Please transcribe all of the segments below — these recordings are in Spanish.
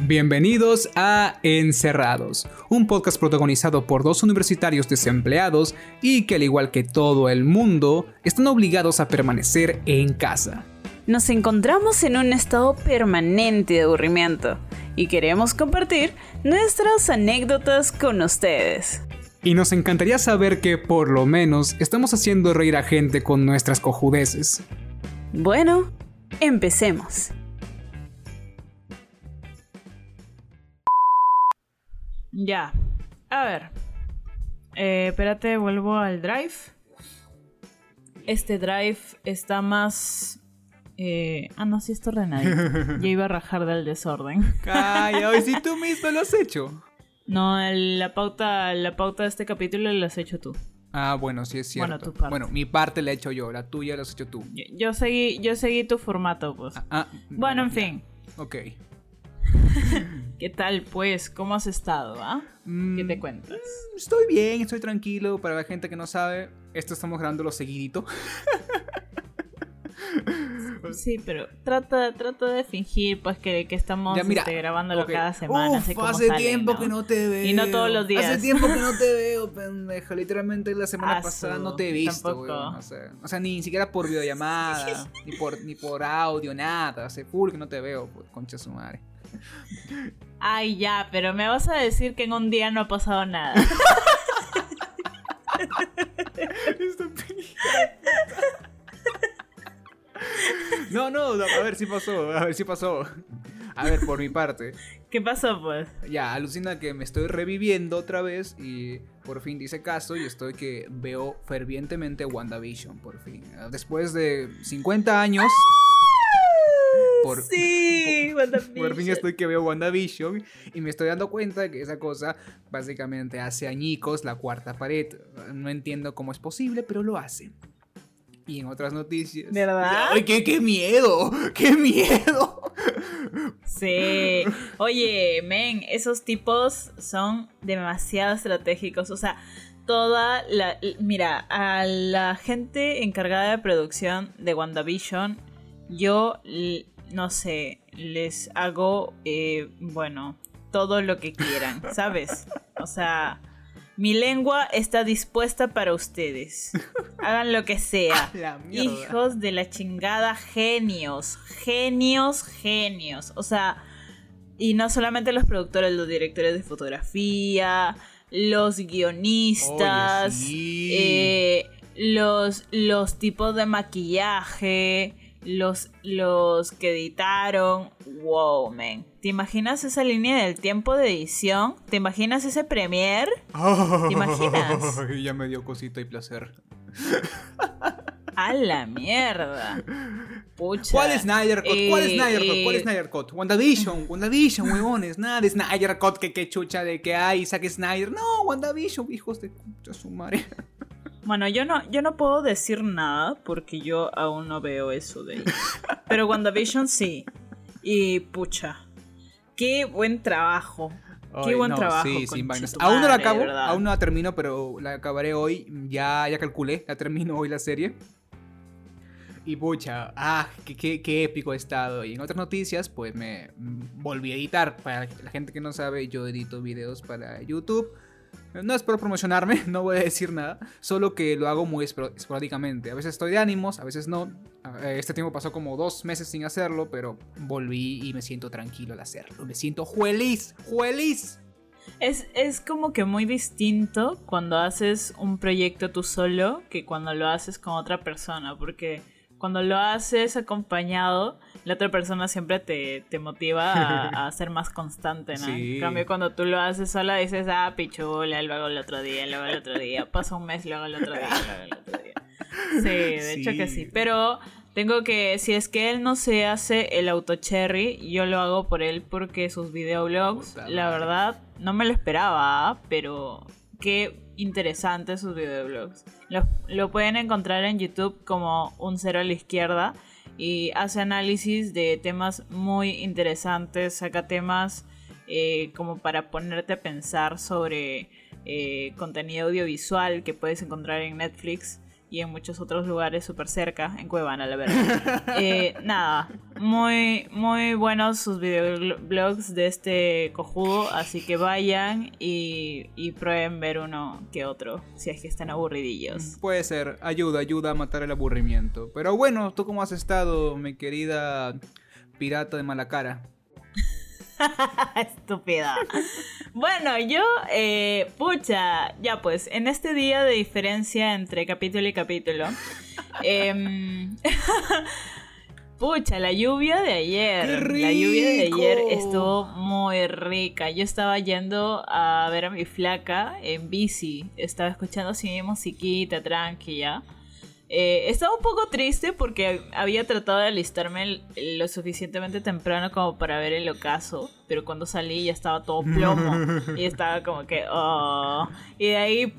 Bienvenidos a Encerrados, un podcast protagonizado por dos universitarios desempleados y que al igual que todo el mundo, están obligados a permanecer en casa. Nos encontramos en un estado permanente de aburrimiento y queremos compartir nuestras anécdotas con ustedes. Y nos encantaría saber que por lo menos estamos haciendo reír a gente con nuestras cojudeces. Bueno, empecemos. Ya. A ver. Eh, espérate, vuelvo al drive. Este drive está más. Eh, ah, no, sí está ordenado. Yo iba a rajar del desorden. Calla, hoy sí tú mismo lo has hecho. No, el- la pauta, la pauta de este capítulo la has hecho tú. Ah, bueno, sí es cierto. Bueno, tu parte. Bueno, mi parte la he hecho yo, la tuya la has hecho tú. Yo, yo seguí, yo seguí tu formato, pues. Ah, bueno, en fin. Ok. ¿Qué tal, pues? ¿Cómo has estado, ah? ¿Qué te Mm, cuentas? Estoy bien, estoy tranquilo. Para la gente que no sabe, esto estamos grabándolo seguidito. Sí, pero trata, trata de fingir, pues, que, que estamos Ya, mira, este, grabándolo cada semana. Uf, hace sale, tiempo ¿no? que no te veo. Y no todos los días. Hace tiempo que no te veo, pendeja. Literalmente la semana Ah, pasada no te he visto. O sea, o sea, ni siquiera por videollamada, ni por ni por audio, nada. Hace full que no te veo, pues, concha su madre. Ay, ya, pero me vas a decir que en un día no ha pasado nada. No, no, a ver si pasó, a ver si pasó. A ver, por mi parte. ¿Qué pasó, pues? Ya, alucina que me estoy reviviendo otra vez y por fin dice caso y estoy que veo fervientemente WandaVision, por fin. Después de 50 años, por, sí, por, WandaVision. por fin estoy que veo WandaVision y me estoy dando cuenta que esa cosa básicamente hace añicos la cuarta pared. No entiendo cómo es posible, pero lo hace. Y en otras noticias... ¿Verdad? ¡Ay, qué, qué miedo! ¡Qué miedo! Sí. Oye, men, esos tipos son demasiado estratégicos. O sea, toda la. Mira, a la gente encargada de producción de WandaVision, yo no sé, les hago, eh, bueno, todo lo que quieran, ¿sabes? O sea. Mi lengua está dispuesta para ustedes. Hagan lo que sea. La. Hijos de la chingada, genios, genios, genios. O sea, y no solamente los productores, los directores de fotografía, los guionistas, Oye, sí. eh, los, los tipos de maquillaje, los, los que editaron. Wow, man. ¿Te imaginas esa línea del tiempo de edición? ¿Te imaginas ese premiere? ¿Te imaginas? Ya me dio cosita y placer. A la mierda. Pucha. ¿Cuál es Snyder Cut? ¿Cuál es Snyder Cut? ¿Cuál es eh, Snyder Cut? WandaVision, WandaVision, huevones. Nada de Snyder Cut, que qué chucha de que hay, saque Snyder. No, WandaVision, hijos de puta su madre. Bueno, yo no, yo no puedo decir nada porque yo aún no veo eso de ahí. Pero WandaVision sí. Y pucha. Qué buen trabajo. Qué Ay, buen no, trabajo. Sí, sin vainas. Aún no la acabo, aún no la termino, pero la acabaré hoy. Ya, ya calculé, la termino hoy la serie. Y pucha, ah, qué, qué- qué épico ha estado. Y en otras noticias, pues me mm, volví a editar. Para la gente que no sabe, yo edito videos para YouTube. No es por promocionarme, no voy a decir nada. Solo que lo hago muy espor- esporádicamente. A veces estoy de ánimos, a veces no. Este tiempo pasó como dos meses sin hacerlo, pero volví y me siento tranquilo al hacerlo. Me siento feliz, feliz. Es, es como que muy distinto cuando haces un proyecto tú solo que cuando lo haces con otra persona. Porque cuando lo haces acompañado, la otra persona siempre te, te motiva a, a ser más constante, ¿no? Sí. En cambio, cuando tú lo haces sola, dices, ah, pichula, lo hago el otro día, lo hago el otro día. Pasa un mes, lo hago el otro día, lo hago el otro día. Sí, de hecho que Sí. sí. Pero tengo que, si es que él no se hace el auto cherry, yo lo hago por él porque sus videoblogs, Puta la madre. verdad, no me lo esperaba, pero qué interesantes sus videoblogs. Lo, lo pueden encontrar en YouTube como un cero a la izquierda y hace análisis de temas muy interesantes, saca temas eh, como para ponerte a pensar sobre eh, contenido audiovisual que puedes encontrar en Netflix y en muchos otros lugares súper cerca, en Cuevana, la verdad. Eh, nada, muy, muy buenos sus videoblogs de este cojudo, así que vayan y, y prueben ver uno que otro, si es que están aburridillos. Puede ser, ayuda, ayuda a matar el aburrimiento. Pero bueno, ¿tú cómo has estado, mi querida pirata de mala cara? Estúpida. Bueno, yo, eh, pucha, ya pues, en este día de diferencia entre capítulo y capítulo, em, pucha, la lluvia de ayer, la lluvia de ayer estuvo muy rica. Yo estaba yendo a ver a mi flaca en bici, estaba escuchando así musiquita tranquila. Eh, estaba un poco triste porque había tratado de alistarme lo suficientemente temprano como para ver el ocaso, pero cuando salí ya estaba todo plomo y estaba como que, oh. Y de ahí,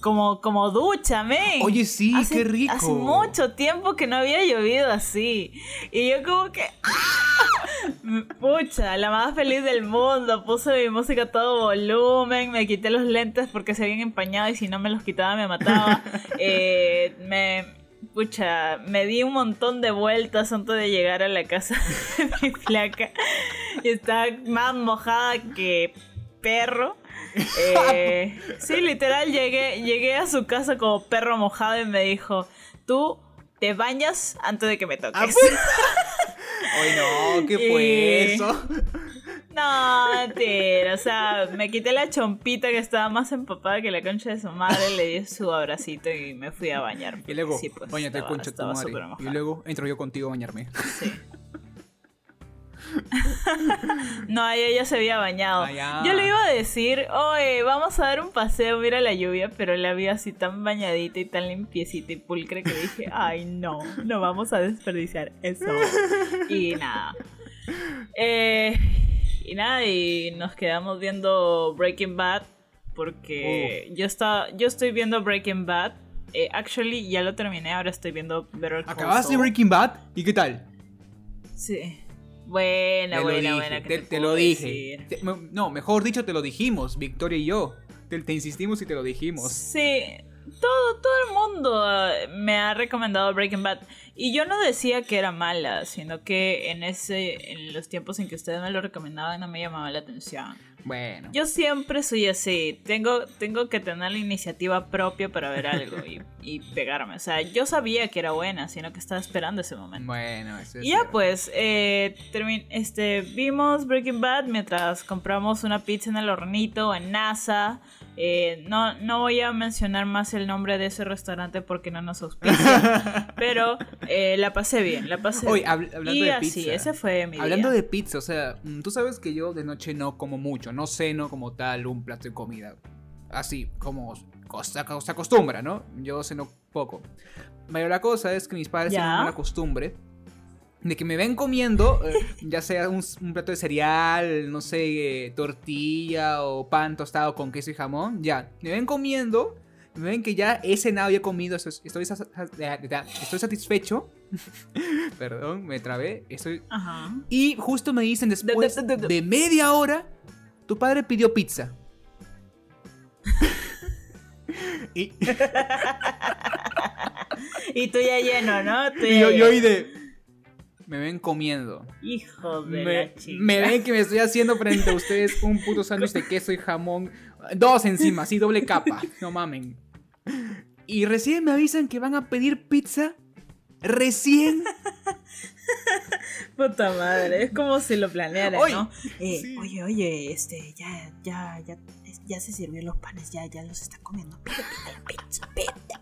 como, como ducha, men. Oye, sí, qué rico. Hace mucho tiempo que no había llovido así. Y yo como que, ¡ah! pucha, la más feliz del mundo. Puse mi música a todo volumen, me quité los lentes porque se habían empañado y si no me los quitaba me mataba. Eh, me pucha, me di un montón de vueltas antes de llegar a la casa de mi flaca. Y estaba más mojada que perro. Eh, sí, literal, llegué, llegué a su casa como perro mojado y me dijo, tú te bañas antes de que me toques. Ah. Ay, no, ¿qué fue eso? No, tira, o sea, me quité la chompita que estaba más empapada que la concha de su madre, le di su abracito y me fui a bañar. Y luego, sí, pues, bañate concha de tu madre. Y luego entro yo contigo a bañarme. Sí. no, ella ya se había bañado. Ah, yo le iba a decir, oye, vamos a dar un paseo, mira la lluvia, pero la vi así tan bañadita y tan limpiecita y pulcre que dije, ay, no, no vamos a desperdiciar eso. Y nada. Eh, y nada, y nos quedamos viendo Breaking Bad porque yo, está, yo estoy viendo Breaking Bad. Eh, actually, ya lo terminé, ahora estoy viendo Better Call ¿Acabaste Breaking Bad? ¿Y qué tal? Sí. Buena, buena, buena. Te, lo dije. no, mejor dicho, te lo dijimos, Victoria y yo. Te, te, insistimos y te lo dijimos. Sí, todo, todo el mundo ah, me ha recomendado Breaking Bad. Y yo no decía que era mala, sino que en ese, en los tiempos en que ustedes me lo recomendaban no me llamaba la atención. Bueno. Yo siempre soy así. Tengo, tengo que tener la iniciativa propia para ver algo y, y pegarme. O sea, yo sabía que era buena, sino que estaba esperando ese momento. Bueno, eso es Y ya pues, eh, este, vimos Breaking Bad mientras compramos una pizza en el hornito en NASA. Eh, no, no voy a mencionar más el nombre de ese restaurante porque no nos auspicia. pero eh, la pasé bien, la pasé bien. hablando de pizza. ese fue mi Hablando de pizza, o sea, mm, tú sabes que yo de noche no como mucho, no ceno como tal un plato de comida. Así como se acostumbra, ¿no? Yo ceno poco. Pero la cosa es que mis padres tienen una costumbre de que me ven comiendo, eh, ya sea un, plato de cereal, no sé, eh, tortilla o pan tostado con queso y jamón, ya, me ven comiendo, ven que ya he cenado y he comido, estoy, estoy, satisfecho. Perdón, me trabé. Estoy... Y justo me dicen después de media hora, tu padre pidió pizza. y... y tú ya lleno, ¿no? y yo, yo de me ven comiendo. Hijo de me, la chica. Me ven que me estoy haciendo frente a ustedes un puto sándwich de queso y jamón. Dos encima, así doble capa. No mamen. Y recién me avisan que van a pedir pizza. Recién. Puta madre, es como si lo planearan, ¿no? Eh, oye, oye, este, ya, ya, ya, ya se sirvieron los panes, ya, ya los está comiendo. Pide, pide la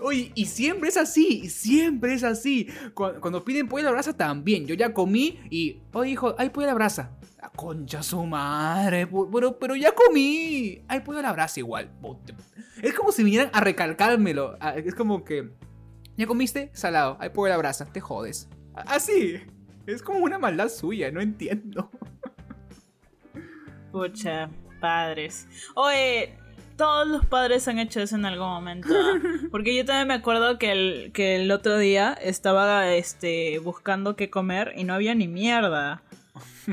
Uy, y siempre es así, siempre es así. Cuando, piden pollo a la brasa también. Yo ya comí y, oye hijo, hay pollo a la brasa. La concha su madre, pero, pero ya comí. Hay pollo a la brasa igual. Es como si vinieran a recalcármelo. Es como que, ¿ya comiste? Salado, hay pollo a la brasa, te jodes. Así. Es como una maldad suya, no entiendo. Pucha, padres. Oye, todos los padres han hecho eso en algún momento. Porque yo también me acuerdo que el, que el otro día estaba este, buscando qué comer y no había ni mierda.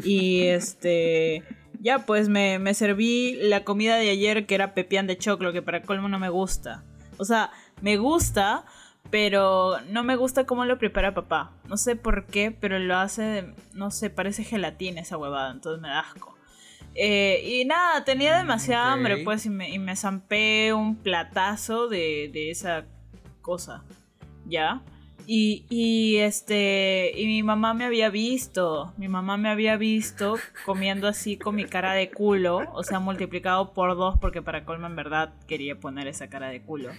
Y este. Ya, pues me, me serví la comida de ayer que era pepián de choclo, que para colmo no me gusta. O sea, me gusta, pero no me gusta cómo lo prepara papá. No sé por qué, pero lo hace, de, no sé, parece gelatina esa huevada, entonces me da asco. Eh, y nada, tenía Mm, demasiada hambre, pues, y me, y me zampé un platazo de, de esa cosa, ¿ya? Y, y este, y mi mamá me había visto, mi mamá me había visto comiendo así con mi cara de culo, o sea, multiplicado por dos, porque para colma en verdad quería poner esa cara de culo.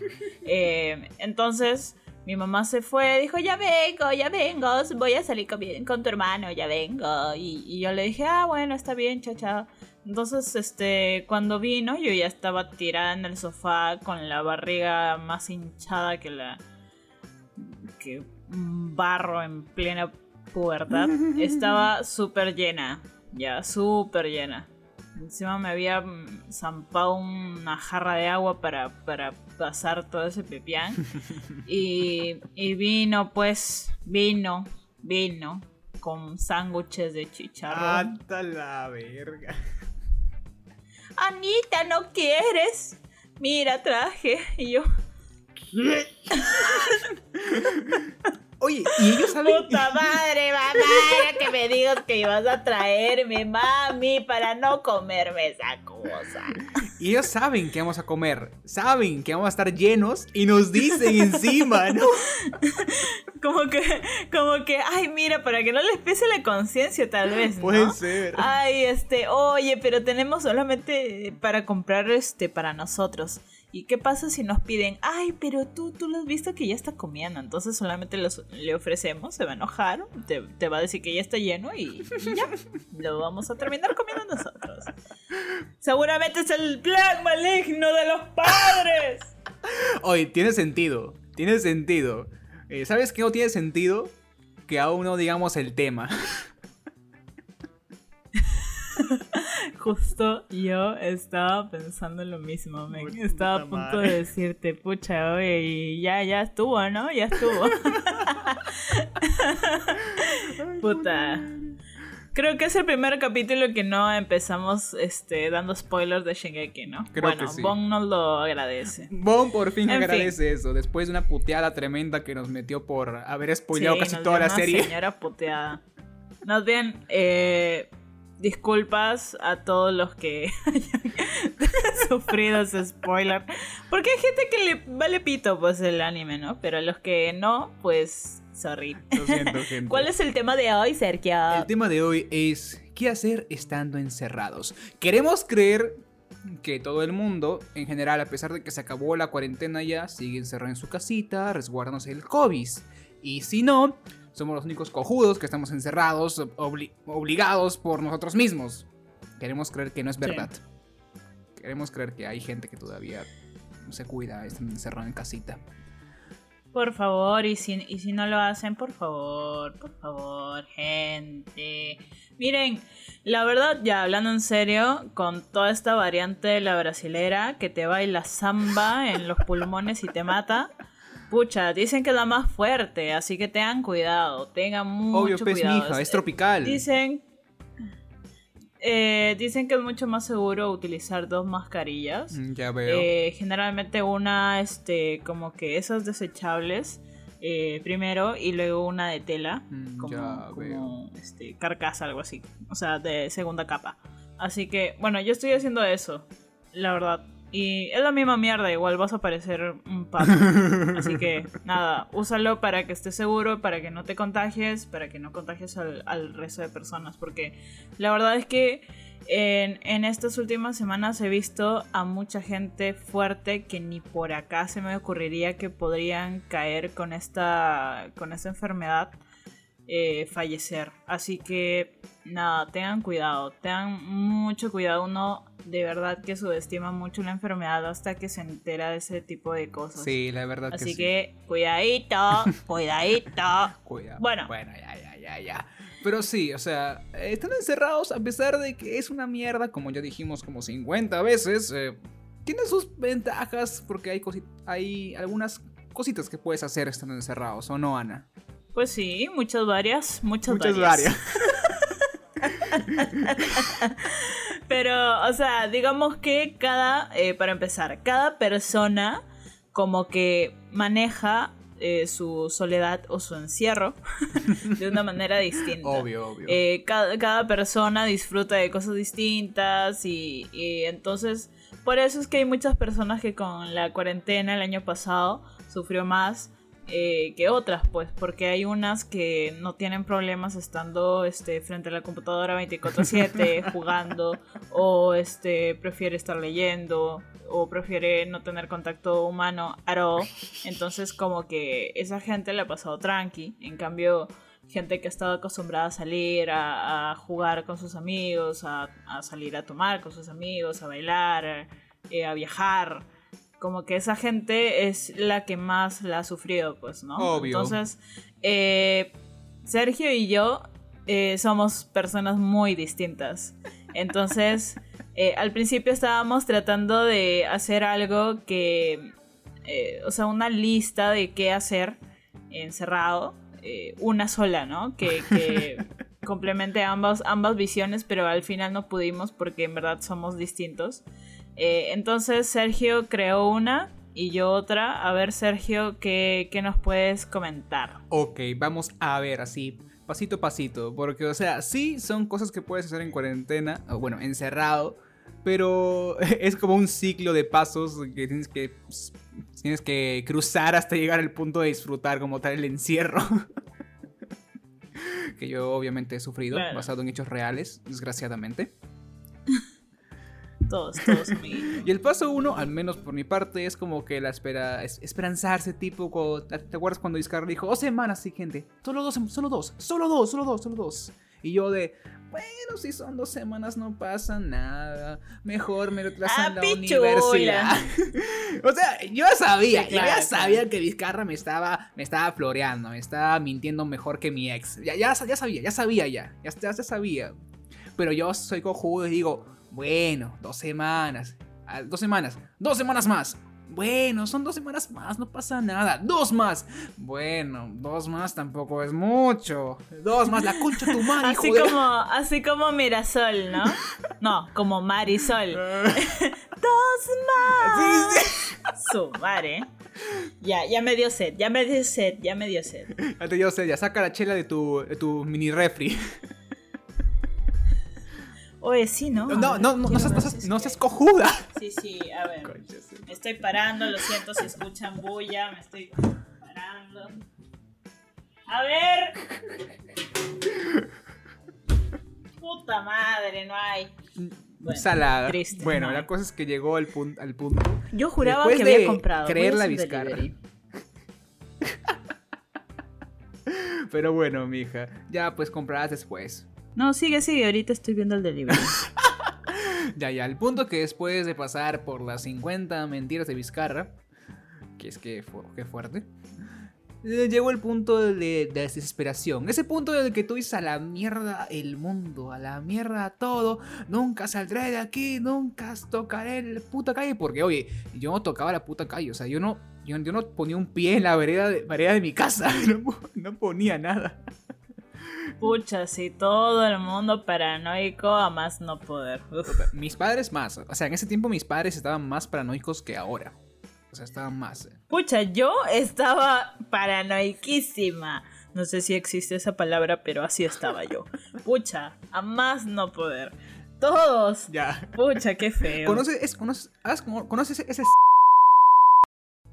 Eh, entonces, mi mamá se fue, dijo, ya vengo, ya vengo, voy a salir con, con tu hermano, ya vengo. Y, y yo le dije, ah, bueno, está bien, chao, chao. Entonces, este, cuando vino, yo ya estaba tirada en el sofá con la barriga más hinchada que la. que un barro en plena pubertad. Estaba súper llena, ya, súper llena. Encima me había zampado una jarra de agua para, para pasar todo ese pepián. Y, y vino, pues, vino, vino con sándwiches de chicharrón. Hasta la verga. Anita, ¿no quieres? Mira, traje. Y yo, Oye, ¿y ellos saben? puta madre, mamá, que me digas que ibas a traerme, mami, para no comerme esa cosa. Y ellos saben que vamos a comer, saben que vamos a estar llenos y nos dicen encima, ¿no? Como que, como que, ay, mira, para que no les pese la conciencia, tal vez, ¿no? Puede ser. Ay, este, oye, pero tenemos solamente para comprar este para nosotros. ¿Y qué pasa si nos piden, ay, pero tú, tú lo has visto que ya está comiendo? Entonces solamente los- le ofrecemos, se va a enojar, te, te va a decir que ya está lleno y, y ya, lo vamos a terminar comiendo nosotros. Seguramente es el plan maligno de los padres. Oye, tiene sentido, tiene sentido. Eh, ¿Sabes qué no tiene sentido? Que aún no digamos el tema. Justo yo estaba pensando en lo mismo, men. Puta Estaba a punto madre. de decirte, pucha, oye, y ya, ya estuvo, ¿no? Ya estuvo. Puta. Creo que es el primer capítulo que no empezamos este, dando spoilers de Shingeki, ¿no? Creo bueno, que sí. Bon nos lo agradece. Bon por fin En fin. agradece eso, después de una puteada tremenda que nos metió por haber spoileado Sí, casi nos toda dio la una serie. señora puteada. Más bien, eh, disculpas a todos los que hayan sufrido ese spoiler. Porque hay gente que le vale pito pues el anime, ¿no? Pero a los que no, pues, sorry. Lo siento, gente. ¿Cuál es el tema de hoy, Sergio? El tema de hoy es ¿qué hacer estando encerrados? Queremos creer que todo el mundo, en general, a pesar de que se acabó la cuarentena ya, sigue encerrado en su casita, resguardándose el COVID. Y si no, somos los únicos cojudos que estamos encerrados, obli- obligados por nosotros mismos. Queremos creer que no es Sí. verdad. Queremos creer que hay gente que todavía no se cuida, está encerrado en casita. Por favor, y si, y si no lo hacen, por favor, por favor, gente. Miren, la verdad, ya hablando en serio, con toda esta variante de la brasilera que te baila samba en los pulmones y te mata. Pucha, dicen que es la más fuerte, así que tengan cuidado, tengan mucho Obvio, pez cuidado. mija, es tropical. Dicen, eh, dicen que es mucho más seguro utilizar dos mascarillas. Mm, Ya veo. Eh, generalmente una, este, como que esas desechables eh, primero y luego una de tela, Mm, como, ya como, este, carcasa, algo así, o sea, de segunda capa. Así que, bueno, yo estoy haciendo eso, la verdad. Y es la misma mierda, igual vas a parecer un pato. Así que, nada, úsalo para que estés seguro, para que no te contagies, para que no contagies al, al resto de personas. Porque la verdad es que en, en estas últimas semanas he visto a mucha gente fuerte que ni por acá se me ocurriría que podrían caer con esta, con esta enfermedad, eh, fallecer. Así que nada, tengan cuidado, tengan mucho cuidado. Uno de verdad que subestima mucho la enfermedad hasta que se entera de ese tipo de cosas. Sí, la verdad Así que sí. que cuidadito, cuidadito. Cuida. Bueno. Bueno, ya, ya, ya, ya. Pero sí, o sea, eh, están encerrados a pesar de que es una mierda, como ya dijimos como 50 veces. eh, tiene sus ventajas porque hay, hay algunas cositas que puedes hacer estando encerrados, ¿o no, Ana? Pues sí, muchas varias, muchas, Muchas varias. varias. Pero, o sea, digamos que cada, eh, para empezar, cada persona como que maneja eh, su soledad o su encierro de una manera distinta. Obvio, obvio. Eh, cada, cada, persona disfruta de cosas distintas y, y, entonces por eso es que hay muchas personas que con la cuarentena el año pasado sufrió más eh, que otras, pues, porque hay unas que no tienen problemas estando este, frente a la computadora 24/7 jugando o este, prefiere estar leyendo o prefiere no tener contacto humano at all. Entonces como que esa gente le ha pasado tranqui. En cambio, gente que ha estado acostumbrada a salir, a, jugar con sus amigos, a, salir a tomar con sus amigos, a bailar, eh, a viajar. Como que esa gente es la que más la ha sufrido, pues, ¿no? Obvio. Entonces, eh, Sergio y yo eh, somos personas muy distintas. Entonces, eh, al principio estábamos tratando de hacer algo que, o sea, una lista de qué hacer encerrado, una sola, ¿no? Que, complemente ambas, ambas visiones, pero al final no pudimos porque en verdad somos distintos. Entonces Sergio creó una y yo otra. A ver, Sergio, ¿qué, ¿qué, nos puedes comentar? Ok, vamos a ver así, pasito a pasito. Porque, o sea, sí son cosas que puedes hacer en cuarentena, o bueno, encerrado pero es como un ciclo de pasos que tienes que, pues, tienes que cruzar hasta llegar al punto de disfrutar como tal el encierro. que yo obviamente he sufrido, basado en hechos reales, desgraciadamente. Todos, todos, Y el paso uno, al menos por mi parte, es como que la espera, es esperanzarse, tipo, ¿te acuerdas cuando Discar dijo, dos semanas, sí, gente, solo dos, solo dos, solo dos, solo dos, solo dos? Y yo de, bueno, si son dos semanas no pasa nada. Mejor me retrasan ah, la universidad. o sea, yo sabía, yo ya sabía que Vizcarra me estaba, me estaba floreando, me estaba mintiendo mejor que mi ex. Ya, ya, ya sabía, ya sabía ya, ya, ya, sabía. Pero yo soy cojudo y digo, bueno, dos semanas, ah, dos semanas, dos semanas más. Bueno, son dos semanas más, no pasa nada. Dos más. Bueno, dos más tampoco es mucho. Dos más, la concha tu madre. Así como, así como Mirasol, ¿no? No, como Marisol. dos más. Sí, sí. Su madre. Ya, ya me dio sed, ya me dio sed, ya me dio sed. Ya te dio sed, ya saca la chela de tu, de tu mini refri. Oye, sí, ¿no? No, no, no, no, seas, no, seas, cojuda. Sí, sí, a ver. Me estoy parando, lo siento si escuchan bulla, me estoy parando. A ver. Puta madre, no hay. Bueno, Salada. bueno, la cosa es que llegó al, punto, al punto. Yo juraba que había comprado. Creer la Vizcarra. Pero bueno, mija, ya pues comprarás después. No, sigue, sigue, ahorita estoy viendo el delivery. ya, ya, el punto que después de pasar por las 50 mentiras de Vizcarra, que es que, qué fuerte, llegó el punto de, desesperación. Ese punto en el que tú dices a la mierda el mundo, a la mierda todo, nunca saldré de aquí, nunca tocaré la puta calle, porque oye, yo no tocaba la puta calle, o sea, yo no, yo, no ponía un pie en la vereda de, de mi casa, no ponía nada. Pucha, sí, todo el mundo paranoico a más no poder. Mis padres más. O sea, en ese tiempo mis padres estaban más paranoicos que ahora. O sea, estaban más. Eh. Pucha, yo estaba paranoiquísima. No sé si existe esa palabra, pero así estaba yo. Pucha, a más no poder. Todos. Ya. Pucha, qué feo. ¿Conoces, conoces ese...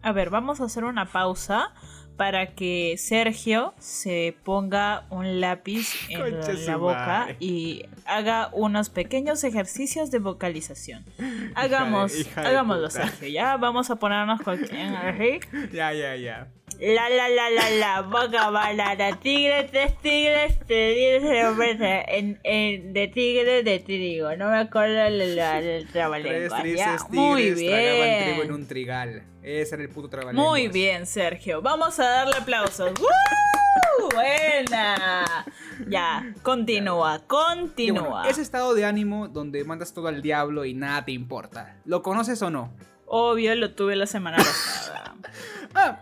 A ver, vamos a hacer una pausa para que Sergio se ponga un lápiz en la boca y haga unos pequeños ejercicios de vocalización. Hagamos, hagámoslo, Sergio, ¿ya? Vamos a ponernos cualquier... Ya, ya, ya. La la la la la boca la tigre, tres tigres, tres tigres en, en, de tigre de trigo. No me acuerdo el, el, trabalengua. Muy bien. trigo en un trigal. Ese era el puto trabajo. Muy bien, Sergio. Vamos a darle aplausos. ¡Woo! Buena. Ya, continúa, continúa. ese estado de ánimo donde mandas todo al diablo y nada te importa. ¿Lo conoces o no? Obvio, lo tuve la semana pasada. ah,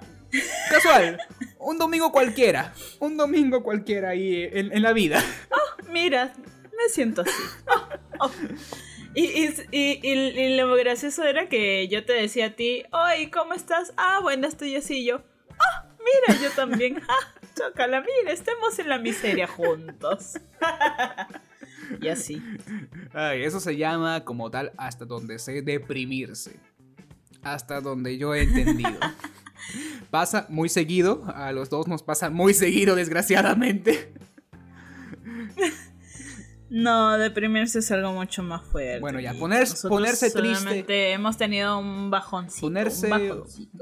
casual. Un domingo cualquiera. Un domingo cualquiera ahí en, la vida. Oh, mira, me siento así. Oh, oh. Y, y, y, y, lo gracioso era que yo te decía a ti, ¡Ay, ¿cómo estás? Ah, bueno, estoy así yo. ¡Ah, mira, yo también! ¡Ah, chócala, mira, estemos en la miseria juntos! y así. Ay, eso se llama como tal hasta donde sé deprimirse. Hasta donde yo he entendido. pasa muy seguido, a los dos nos pasa muy seguido, desgraciadamente. No, deprimirse es algo mucho más fuerte. Bueno, ya, ponerse, ponerse triste. Hemos tenido un bajoncito. Ponerse.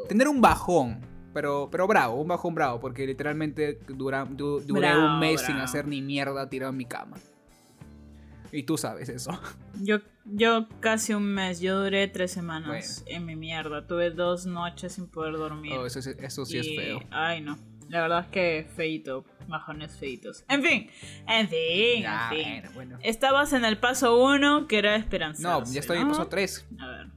Tener un bajón. Pero, pero bravo, un bajón bravo. Porque literalmente dura, duré un mes sin hacer ni mierda tirado en mi cama. Y tú sabes eso. Yo, yo casi un mes, yo duré tres semanas en mi mierda. Tuve dos noches sin poder dormir. Oh, eso, eso sí es feo. Ay, no. La verdad es que feito, bajones feitos. En fin, en fin, en fin. Bueno, Estabas en el paso 1, que era esperanza. No, ya estoy en el paso 3. A ver.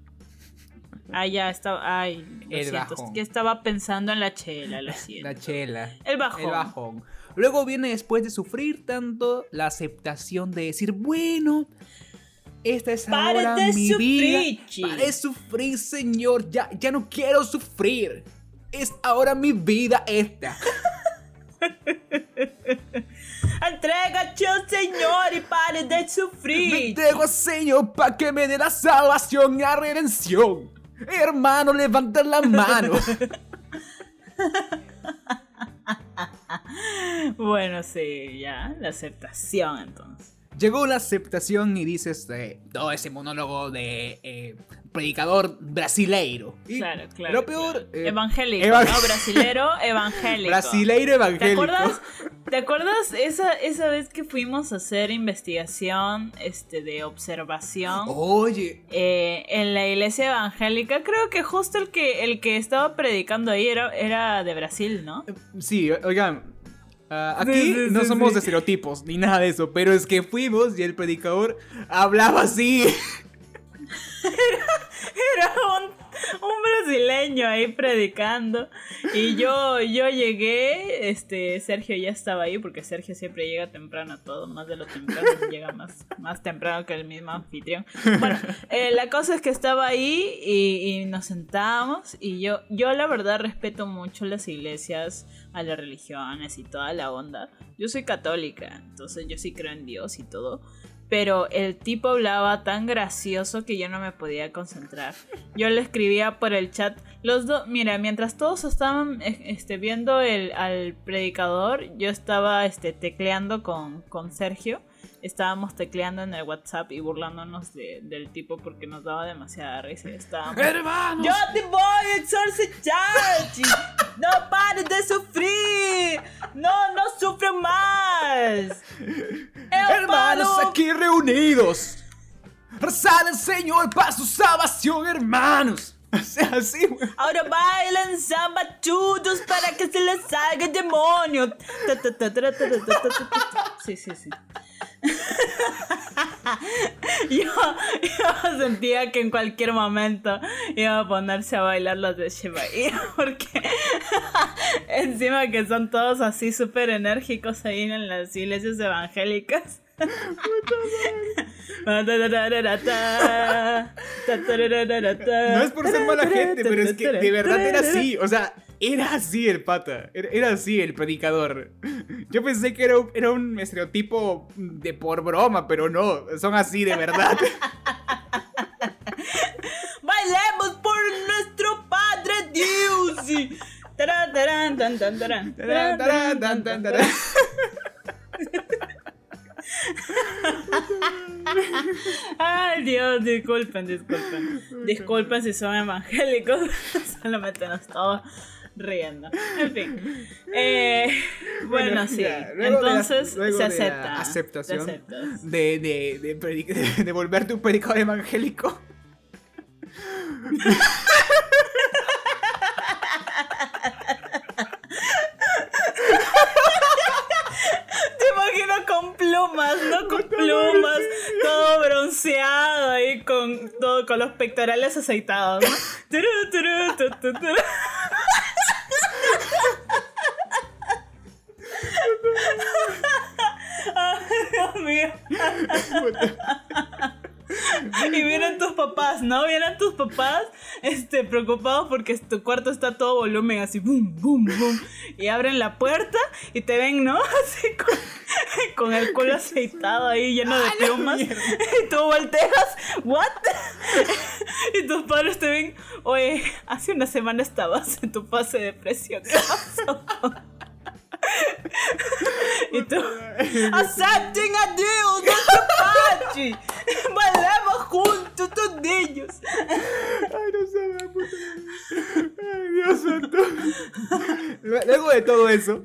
Ah, ya estaba. Ay, lo el siento. Es que estaba pensando en la chela, lo siento. La chela. El bajón. El bajón. Luego viene después de sufrir tanto la aceptación de decir, bueno, esta es ahora mi vida. Para de sufrir, señor. Ya, ya no quiero sufrir es ahora mi vida esta. Entrega-te Señor y pare de sufrir. Me entrego al Señor para que me dé la salvación y la redención. Hermano, levanta la mano. bueno, sí, ya, la aceptación entonces. Llegó la aceptación y dices eh, todo ese monólogo de eh, predicador brasileiro. claro, claro. Lo peor. Eh, evangélico, ¿no? Brasilero evangélico. Brasileiro evangélico. ¿Te acuerdas, ¿te acuerdas esa, esa vez que fuimos a hacer investigación este, de observación? Oye. en la iglesia evangélica, creo que justo el que, el que estaba predicando ahí era, era de Brasil, ¿no? Sí, oigan Ah, aquí no somos de estereotipos ni nada de eso, pero es que fuimos y el predicador hablaba así. Era, un, brasileño ahí predicando. Y yo, yo llegué, este, Sergio ya estaba ahí, porque Sergio siempre llega temprano a todo, más de lo temprano, llega más, más temprano que el mismo anfitrión. Bueno, eh, la cosa es que estaba ahí y, nos sentábamos y yo, yo la verdad respeto mucho las iglesias, a las religiones y toda la onda. Yo soy católica, entonces yo sí creo en Dios y todo pero el tipo hablaba tan gracioso que yo no me podía concentrar. Yo le escribía por el chat. Los dos, mira, mientras todos estaban eh, este, viendo el, al predicador, yo estaba este, tecleando con, con Sergio estábamos tecleando en el WhatsApp y burlándonos del tipo porque nos daba demasiada risa. Estábamos. ¡Yo te voy a exorcizar! ¡No pares de sufrir! ¡No, no sufre más! Hermanos aquí reunidos. Rezad al Señor para su salvación, hermanos. Ahora bailan zambachudos para que se les salga el demonio. Sí, sí, sí. yo, sentía que en cualquier momento iba a ponerse a bailar los de Shiba porque encima que son todos así súper enérgicos ahí en las iglesias evangélicas. No es por ser mala gente, pero es que de verdad era así. O sea, era así el pata. Era, así el predicador. Yo pensé que era, era un estereotipo de por broma, pero no. Son así de verdad. Bailemos por nuestro Padre Dios. Ay, Dios, disculpen, disculpen. Disculpen si son evangélicos. Solamente nos estamos riendo. En fin. Eh, bueno, sí. Entonces se acepta. aceptación de, de, de, de, volverte un predicador evangélico. plumas, ¿no? Con plumas, todo bronceado ahí con todo con los pectorales aceitados, ¿no? Ay, Dios mío. Papás, ¿no? Vienen tus papás, este, preocupados porque tu cuarto está todo volumen, así, boom, boom, boom. Y abren la puerta y te ven, ¿no? Así con, el culo aceitado ahí, lleno de plumas. Y tú volteas, ¿what? Y tus padres te ven, oye, hace una semana estabas en tu fase de depresión. ¿Qué pasó? Y tú, acepten a Deus, nosso parte. Valemos juntos, todos niños. Ay, no sé, puta. Ay, Dios santo. Luego de todo eso,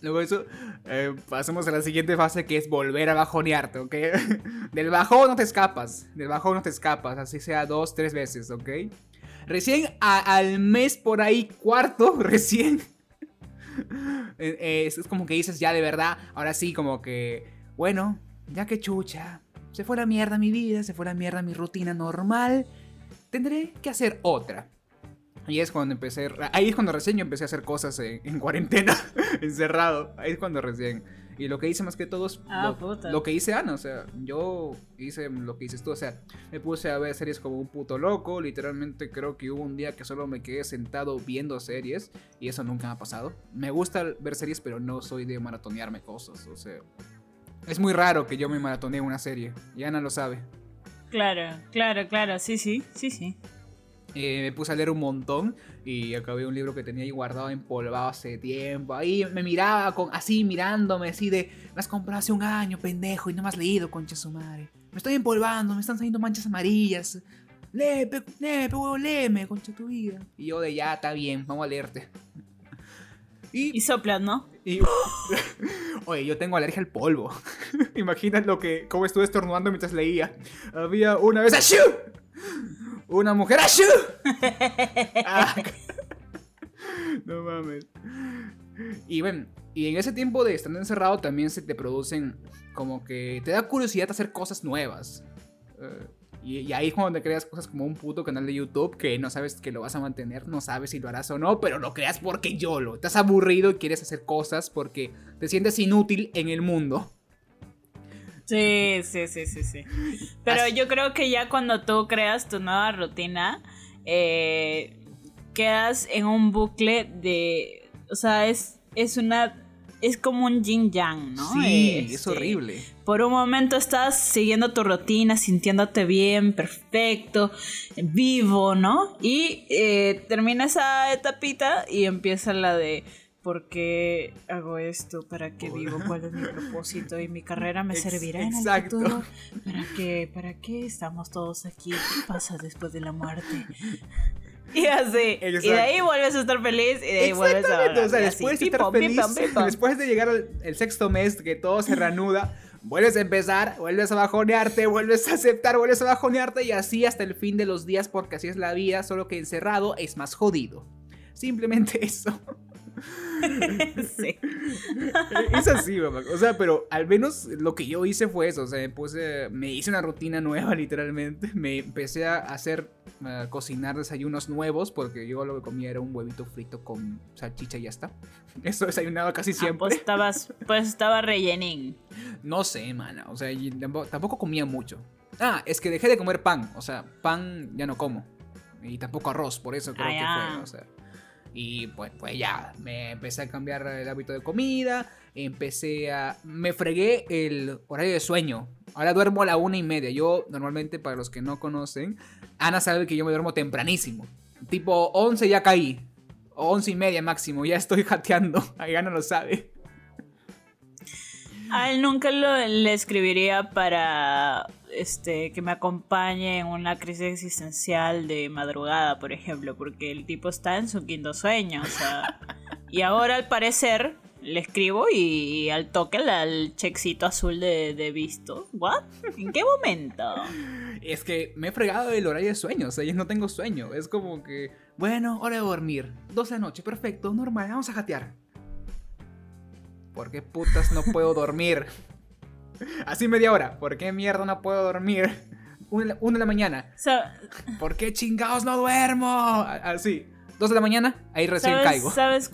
luego de eso, eh, pasamos a la siguiente fase que es volver a bajonearte, ¿ok? Del bajón no te escapas, del bajón no te escapas, así sea dos, tres veces, ¿ok? Recién al mes por ahí, cuarto, recién eh, eh, es, como que dices ya de verdad, ahora sí, como que, bueno, ya que chucha, se fue la mierda mi vida, se fue la mierda mi rutina normal, tendré que hacer otra. Y es cuando empecé, ahí es cuando recién yo empecé a hacer cosas en, cuarentena, encerrado, ahí es cuando recién y lo que hice más que todo es ah, lo, que hice Ana, o sea, yo hice lo que dices tú, o sea, me puse a ver series como un puto loco, literalmente creo que hubo un día que solo me quedé sentado viendo series y eso nunca me ha pasado. Me gusta ver series, pero no soy de maratonearme cosas, o sea, es muy raro que yo me maratonee una serie, y Ana lo sabe. Claro, claro, claro, sí, sí, sí, sí. Eh, me puse a leer un montón y acabé un libro que tenía ahí guardado empolvado hace tiempo. Ahí me miraba con, así mirándome, así de, me has comprado hace un año, pendejo, y no me has leído, concha su madre. Me estoy empolvando, me están saliendo manchas amarillas. Lee, pe, lee, pe, huevo, léeme, concha tu vida. Y yo de, ya, está bien, vamos a leerte. Y, y soplas, ¿no? Oye, yo tengo alergia al polvo. Imaginas lo que, cómo estuve estornudando mientras leía. Había una vez... ¡Ashú! Una mujer ¡Ashu! Ah. no mames. Y bueno, y en ese tiempo de estar encerrado también se te producen como que te da curiosidad hacer cosas nuevas. Eh, y, ahí es cuando te creas cosas como un puto canal de YouTube que no sabes que lo vas a mantener, no sabes si lo harás o no, pero lo creas porque yo lo. Estás aburrido y quieres hacer cosas porque te sientes inútil en el mundo. Sí, sí, sí, sí, sí. Pero yo creo que ya cuando tú creas tu nueva rutina, eh, quedas en un bucle de... O sea, es, es una... Es como un yin yang, ¿no? Sí, es este, horrible. Por un momento estás siguiendo tu rutina, sintiéndote bien, perfecto, vivo, ¿no? Y eh, termina esa etapita y empieza la de ¿Por qué hago esto? ¿Para qué vivo? ¿Cuál es mi propósito? ¿Y mi carrera me servirá en el futuro? ¿Para qué? ¿Para qué estamos todos aquí? ¿Qué pasa después de la muerte? Y así. Y de ahí vuelves a estar feliz y de ahí vuelves a... O sea, después de estar feliz, después de llegar al el sexto mes, que todo se reanuda, vuelves a empezar, vuelves a bajonearte, vuelves a aceptar, vuelves a bajonearte y así hasta el fin de los días porque así es la vida, solo que encerrado es más jodido. Simplemente eso. sí. Es así, mamá. O sea, pero al menos lo que yo hice fue eso. O sea, me puse, me hice una rutina nueva, literalmente. Me empecé a hacer, a cocinar desayunos nuevos, porque yo lo que comía era un huevito frito con salchicha y ya está. Eso desayunaba casi ah, siempre. pues estabas, pues estaba rellenín. No sé, mana. O sea, tampoco comía mucho. Ah, es que dejé de comer pan. O sea, pan ya no como. Y tampoco arroz, por eso creo ah, que fue. O sea. Y pues, pues ya, me empecé a cambiar el hábito de comida, empecé a... Me fregué el horario de sueño. Ahora duermo a la una y media. Yo normalmente, para los que no conocen, Ana sabe que yo me duermo tempranísimo. Tipo 11 ya caí. 11 y media máximo, ya estoy jateando. Ana lo sabe. A él nunca lo, le escribiría para este, que me acompañe en una crisis existencial de madrugada, por ejemplo, porque el tipo está en su quinto sueño, o sea, y ahora al parecer le escribo y, al toque el checkcito azul de, visto. ¿What? ¿En qué momento? Es que me he fregado el horario de sueño, o sea, yo no tengo sueño, es como que, bueno, hora de dormir, 12 de noche, perfecto, normal, vamos a jatear. ¿Por qué putas no puedo dormir? Así media hora. ¿Por qué mierda no puedo dormir? Una, de la mañana. ¿Por qué chingados no duermo? Así. Dos de la mañana, ahí recién caigo. ¿sabes,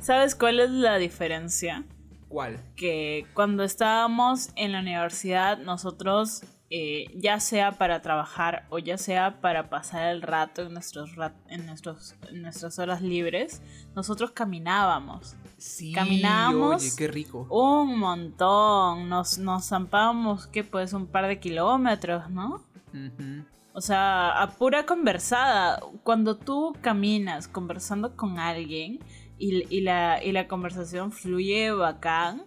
¿Sabes cuál es la diferencia? ¿Cuál? que cuando estábamos en la universidad nosotros eh, ya sea para trabajar o ya sea para pasar el rato en, nuestros rat- en, nuestros, en nuestras horas libres, nosotros caminábamos Sí, Caminábamos. Oye, qué rico. un montón, nos, nos zampábamos, que pues un par de kilómetros, ¿no? O sea, a pura conversada. Cuando tú caminas conversando con alguien y, y la, y la conversación fluye bacán,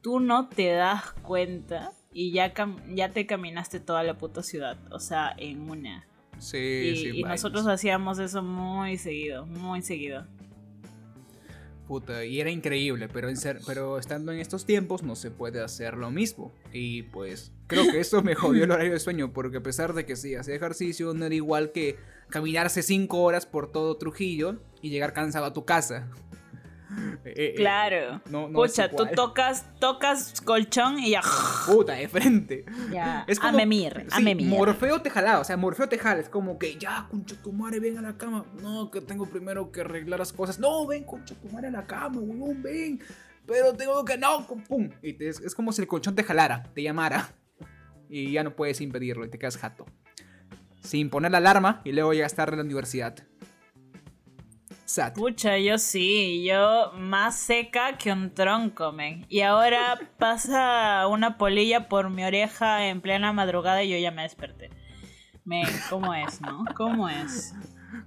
tú no te das cuenta y ya, cam- ya te caminaste toda la puta ciudad. O sea, en una. Sí, Y, sí. y nosotros hacíamos eso muy seguido, muy seguido. Puta, y era increíble, pero, en ser- pero estando en estos tiempos no se puede hacer lo mismo. Y pues creo que eso me jodió el horario de sueño, porque a pesar de que sí, hacía ejercicio, no era igual que caminarse 5 horas por todo Trujillo y llegar cansado a tu casa. Eh, eh, Claro. no- no es Pucha, tú tocas, tocas colchón y ya. Puta, de frente. ya Es a como- memir, a sí, memir. Morfeo te jalaba, o sea, Morfeo te jala, es como que ya, concha tu madre, ven a la cama. No, que tengo primero que arreglar las cosas. No, ven, concha tu madre a la cama, weón, ven. Pero tengo que no, pum. Y te- es, es como si el colchón te jalara, te llamara. Y ya no puedes impedirlo y te quedas jato. Sin poner la alarma y luego llegas tarde a la universidad. Sat. Pucha, yo sí, yo más seca que un tronco, men. Y ahora pasa una polilla por mi oreja en plena madrugada y yo ya me desperté. Men, ¿cómo es, no? ¿Cómo es?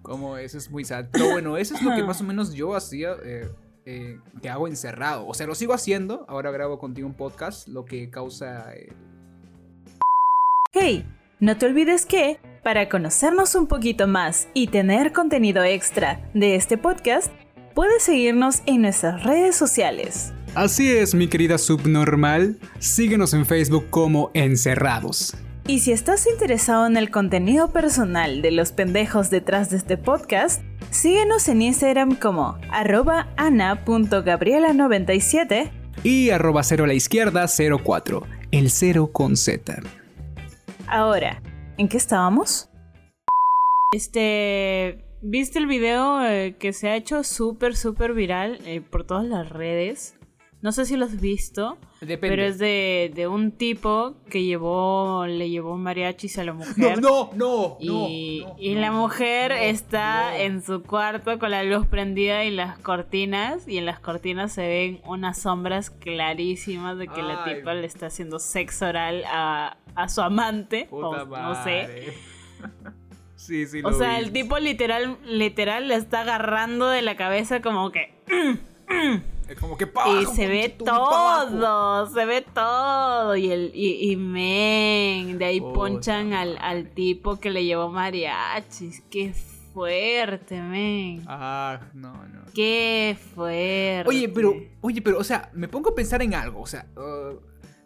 Como eso es muy sad. Pero bueno, eso es lo que más o menos yo hacía. eh, eh, que hago encerrado. O sea, lo sigo haciendo. Ahora grabo contigo un podcast. Lo que causa. eh, Hey, no te olvides que, para conocernos un poquito más y tener contenido extra de este podcast, puedes seguirnos en nuestras redes sociales. Así es, mi querida subnormal. Síguenos en Facebook como Encerrados. Y si estás interesado en el contenido personal de los pendejos detrás de este podcast, síguenos en Instagram como arroba ana.gabriela97 Y arroba cero a la izquierda 04. El cero con Z. Ahora, ¿en qué estábamos? Este, ¿viste el video eh, que se ha hecho súper, súper viral eh, por todas las redes? No sé si lo has visto, Depende. pero es de, de un tipo que llevó, le llevó mariachis a la mujer. No, no, no. Y, no, y no, la mujer está en su cuarto con la luz prendida y las cortinas. Y en las cortinas se ven unas sombras clarísimas de que la tipa le está haciendo sexo oral a, a su amante. Puta o no sé. sí, sí, O lo sea, vi. el tipo literal, literal le está agarrando de la cabeza como que... Es como que pa' Y se ve todo, se ve todo. Y el y, y men, de ahí ponchan al, al tipo que le llevó mariachis. Qué fuerte, men. Ah, no, no. Qué fuerte. Oye, pero, oye, pero, o sea, me pongo a pensar en algo, o sea, uh,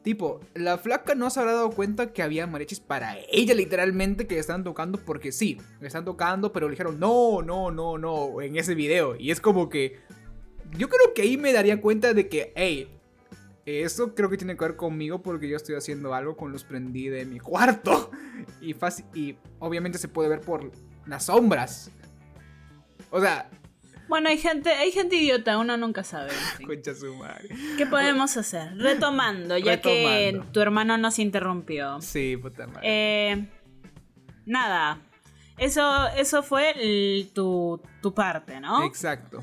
tipo, la flaca no se habrá dado cuenta que había mariachis para ella, literalmente, que le estaban tocando, porque sí, le están tocando, pero le dijeron, no, no, no, no, en ese video, y es como que, yo creo que ahí me daría cuenta de que, hey, eso creo que tiene que ver conmigo porque yo estoy haciendo algo con luz prendida de mi cuarto, y fácil, y obviamente se puede ver por las sombras. O sea, Bueno, hay gente, hay gente idiota, uno nunca sabe. en fin. concha su madre. ¿Qué podemos hacer? Retomando, ya que tu hermano nos interrumpió. Sí, puta madre. Eh, nada. Eso, eso fue el- tu, tu parte, ¿no? Exacto.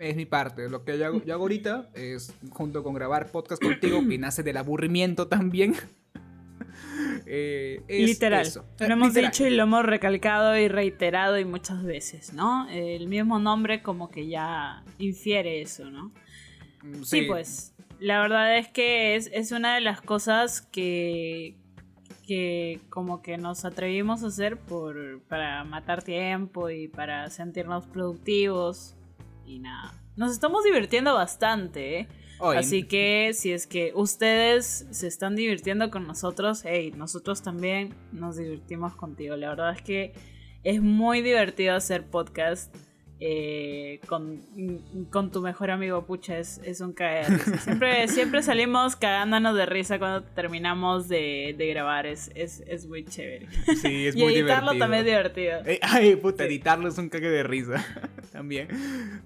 Es mi parte. Lo que yo hago, yo hago ahorita es, junto con grabar podcast contigo, que nace del aburrimiento también. eh, es Literal. eso. Lo hemos literal. dicho y lo hemos recalcado y reiterado y muchas veces, ¿no? El mismo nombre como que ya infiere eso, ¿no? Mm, Sí, pues. La verdad es que es, es una de las cosas que, que como que nos atrevimos a hacer por, para matar tiempo y para sentirnos productivos y nada. Nos estamos divirtiendo bastante, ¿eh? Así que si es que ustedes se están divirtiendo con nosotros, hey, nosotros también nos divertimos contigo. La verdad es que es muy divertido hacer podcast eh, con, con tu mejor amigo Pucha, es, es un caer. de risa. Siempre, siempre salimos cagándonos de risa cuando terminamos de, de grabar, es, es, es muy chévere. Sí, es y muy editarlo divertido. también es divertido. Eh, ay, puta, Sí. editarlo es un cague de risa. También.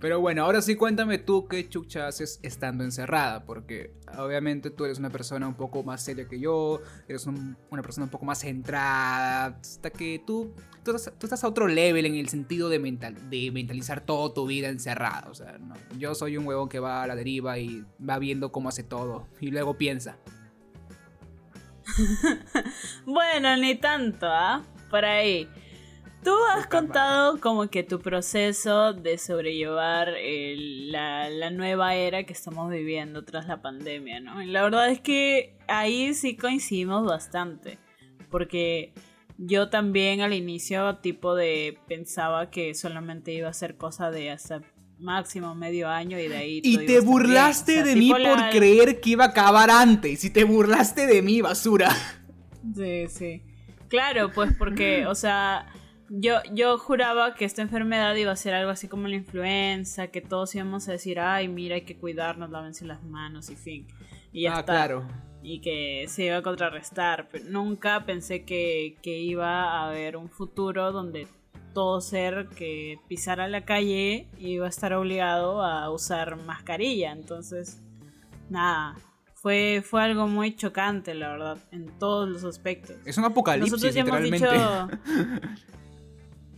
Pero bueno, ahora sí cuéntame tú qué chucha haces estando encerrada, porque obviamente tú eres una persona un poco más seria que yo, eres una persona un poco más centrada, hasta que tú, tú, estás, a otro level en el sentido de, mental, de mentalizar toda tu vida encerrada. O sea, yo soy un huevón que va a la deriva y va viendo cómo hace todo y luego piensa. bueno, ni tanto, ¿ah? Por ahí. Tú has contado como que tu proceso de sobrellevar la, nueva era que estamos viviendo tras la pandemia, ¿no? Y la verdad es que ahí sí coincidimos bastante, porque yo también al inicio tipo de pensaba que solamente iba a ser cosa de hasta máximo medio año y de ahí... Y te burlaste de mí por creer que iba a acabar antes, y te burlaste de mí, basura. Sí, sí. Claro, pues porque, o sea yo, yo juraba que esta enfermedad iba a ser algo así como la influenza, que todos íbamos a decir, ay, mira, hay que cuidarnos, lávense las manos y fin. Y ya ah, claro. Y que se iba a contrarrestar. Pero nunca pensé que, que iba a haber un futuro donde todo ser que pisara la calle iba a estar obligado a usar mascarilla. Entonces, nada. Fue, fue algo muy chocante, la verdad, en todos los aspectos. Es un apocalipsis, Nosotros ya hemos dicho,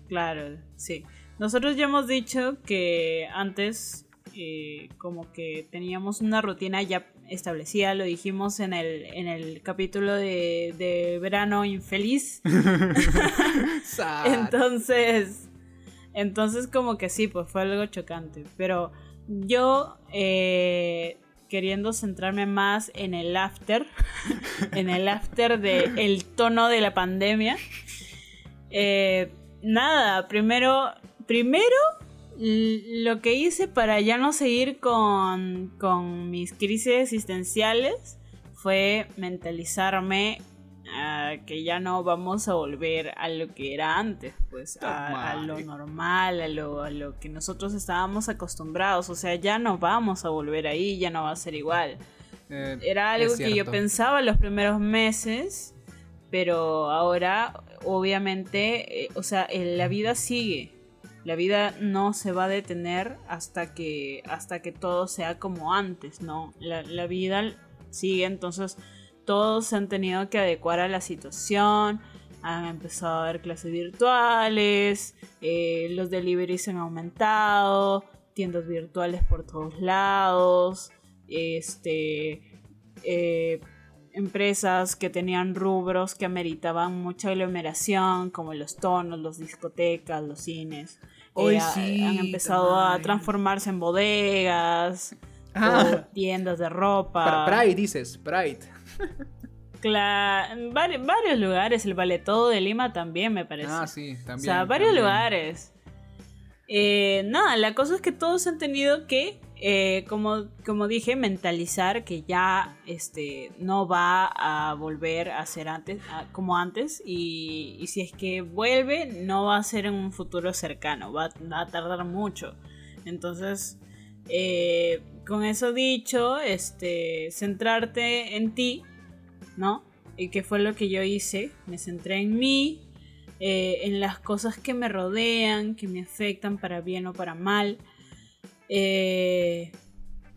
Claro, sí. Nosotros ya hemos dicho que antes eh, como que teníamos una rutina ya establecida, lo dijimos en el, en el capítulo de, verano infeliz. entonces, entonces como que sí, pues fue algo chocante. Pero yo eh, queriendo centrarme más en el after, en el after del el tono de la pandemia. Eh, nada, primero, primero lo que hice para ya no seguir con, con mis crisis existenciales fue mentalizarme a que ya no vamos a volver a lo que era antes, pues a, lo normal, a lo, a lo, que nosotros estábamos acostumbrados, o sea, ya no vamos a volver ahí, ya no va a ser igual. Eh, era algo que yo pensaba los primeros meses, pero ahora obviamente, eh, o sea, la vida sigue. La vida no se va a detener hasta que, hasta que todo sea como antes, ¿no? La, vida sigue, entonces todos se han tenido que adecuar a la situación, han empezado a haber clases virtuales, eh, los deliveries han aumentado, tiendas virtuales por todos lados, este, eh, empresas que tenían rubros que ameritaban mucha aglomeración, como los tonos, los discotecas, los cines. Hoy eh, sí, han empezado a transformarse en bodegas, ah. tiendas de ropa. Pride dices, Pride. Claro, varios lugares, el Todo de Lima también me parece. Ah, sí, también. O sea, varios lugares. Eh, nada, la cosa es que todos han tenido que eh, como, como dije, mentalizar que ya este, no va a volver a ser antes, como antes y, si es que vuelve no va a ser en un futuro cercano, va, a tardar mucho. Entonces, eh, con eso dicho, este, centrarte en ti, ¿no? Y que fue lo que yo hice, me centré en mí, eh, en las cosas que me rodean, que me afectan para bien o para mal. Eh,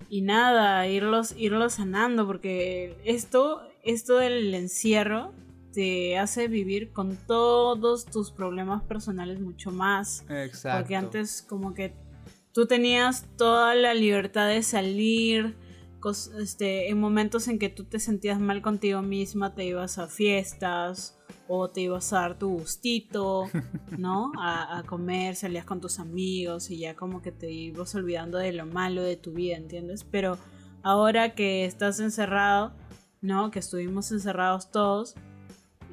y nada, irlos, irlos sanando, porque esto, esto del encierro te hace vivir con todos tus problemas personales mucho más. Exacto. Porque antes como que tú tenías toda la libertad de salir, este, en momentos en que tú te sentías mal contigo misma, te ibas a fiestas o te ibas a dar tu gustito, ¿no? A, comer, salías con tus amigos y ya como que te ibas olvidando de lo malo de tu vida, ¿entiendes? Pero ahora que estás encerrado, ¿no? Que estuvimos encerrados todos,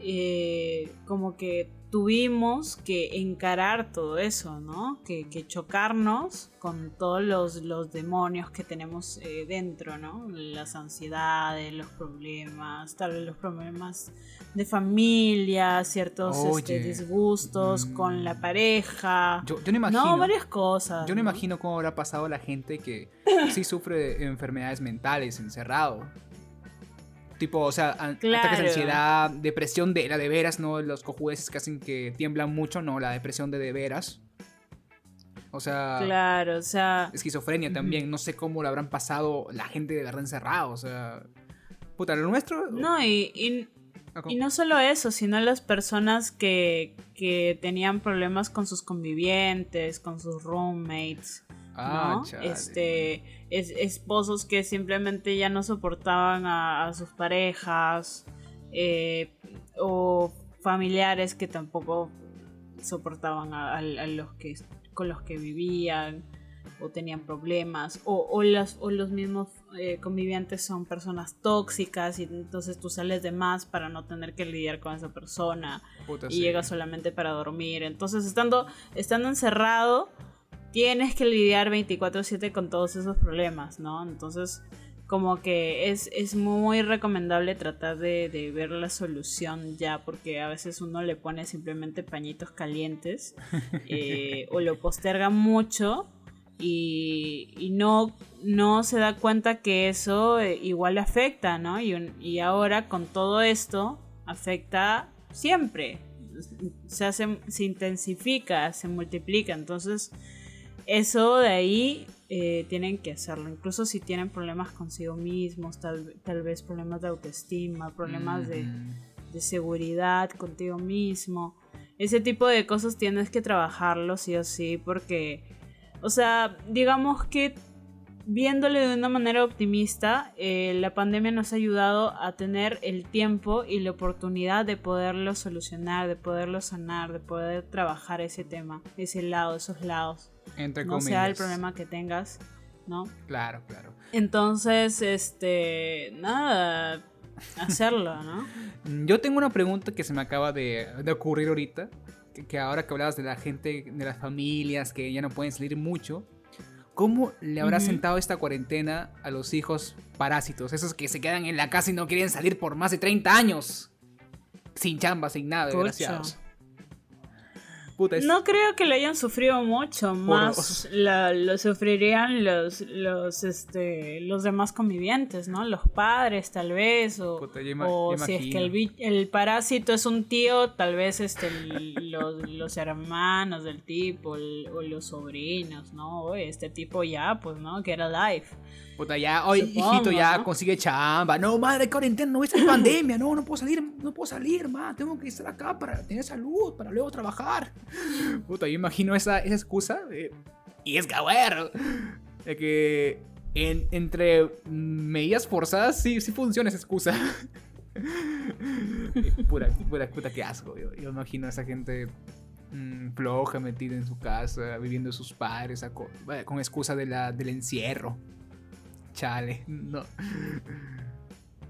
eh, como que tuvimos que encarar todo eso, ¿no? Que, chocarnos con todos los, los demonios que tenemos eh, dentro, ¿no? Las ansiedades, los problemas, tal vez los problemas de familia, ciertos este, disgustos mm. con la pareja. Yo, no imagino. varias cosas. Yo no, imagino cómo habrá pasado la gente que sí sufre de enfermedades mentales encerrado. Tipo, o sea, ataques de ansiedad, depresión de la de veras, no los cojueces que hacen que tiemblan mucho, no, la depresión de de veras. O sea. Claro, o sea. Esquizofrenia también. No sé cómo lo habrán pasado la gente de verdad encerrada. O sea. Puta, lo nuestro. No, y, y, no solo eso, sino las personas que, que tenían problemas con sus convivientes, con sus roommates. Ah, ¿no? Este, es, esposos que simplemente ya no soportaban a, sus parejas, eh, o familiares que tampoco soportaban a, los que con los que vivían o tenían problemas o, o, o los mismos eh, convivientes son personas tóxicas y entonces tú sales de más para no tener que lidiar con esa persona y llegas solamente para dormir. Entonces estando estando encerrado tienes que lidiar 24/7 con todos esos problemas no entonces como que es, es muy recomendable tratar de, ver la solución ya, porque a veces uno le pone simplemente pañitos calientes eh, o lo posterga mucho y, no, no se da cuenta que eso eh, igual afecta, ¿no? Y, y ahora con todo esto afecta siempre, se, hace, se intensifica, se multiplica, entonces eso de ahí eh, tienen que hacerlo. Incluso si tienen problemas consigo mismos, tal, tal vez problemas de autoestima, problemas de, de, seguridad contigo mismo. Ese tipo de cosas tienes que trabajarlo sí o sí porque, o sea, digamos que viéndole de una manera optimista, eh, la pandemia nos ha ayudado a tener el tiempo y la oportunidad de poderlo solucionar, de poderlo sanar, de poder trabajar ese tema, ese lado, esos lados no sea el problema que tengas, ¿no? Claro, claro. Entonces, este, nada, hacerlo, ¿no? Yo tengo una pregunta que se me acaba de, ocurrir ahorita, que, ahora que hablabas de la gente, de las familias que ya no pueden salir mucho, ¿cómo le habrá sentado esta cuarentena a los hijos parásitos, esos que se quedan en la casa y no quieren salir por más de 30 años? Sin chamba, sin nada, desgraciados. No creo que lo hayan sufrido mucho, más lo sufrirían los, los, este, los demás convivientes, ¿no? Los padres, tal vez, o, si es que el, el, parásito es un tío, tal vez este, los, los, hermanos del tipo, o los sobrinos, ¿no? Este tipo ya, pues, ¿no? Que era life. Puta, ya, hoy, hijito, ya consigue chamba. No, madre, cuarentena, no, esta pandemia, no, no puedo salir, no puedo salir, ma. Tengo que estar acá para tener salud, para luego trabajar. Puta, yo imagino esa, esa excusa. y es cabrón. De que en, entre medidas forzadas sí, sí funciona esa excusa. pura, pura, puta, qué asco. Yo, imagino a esa gente mm, floja, metida en su casa, viviendo sus padres, con excusa de la, del encierro chale, no.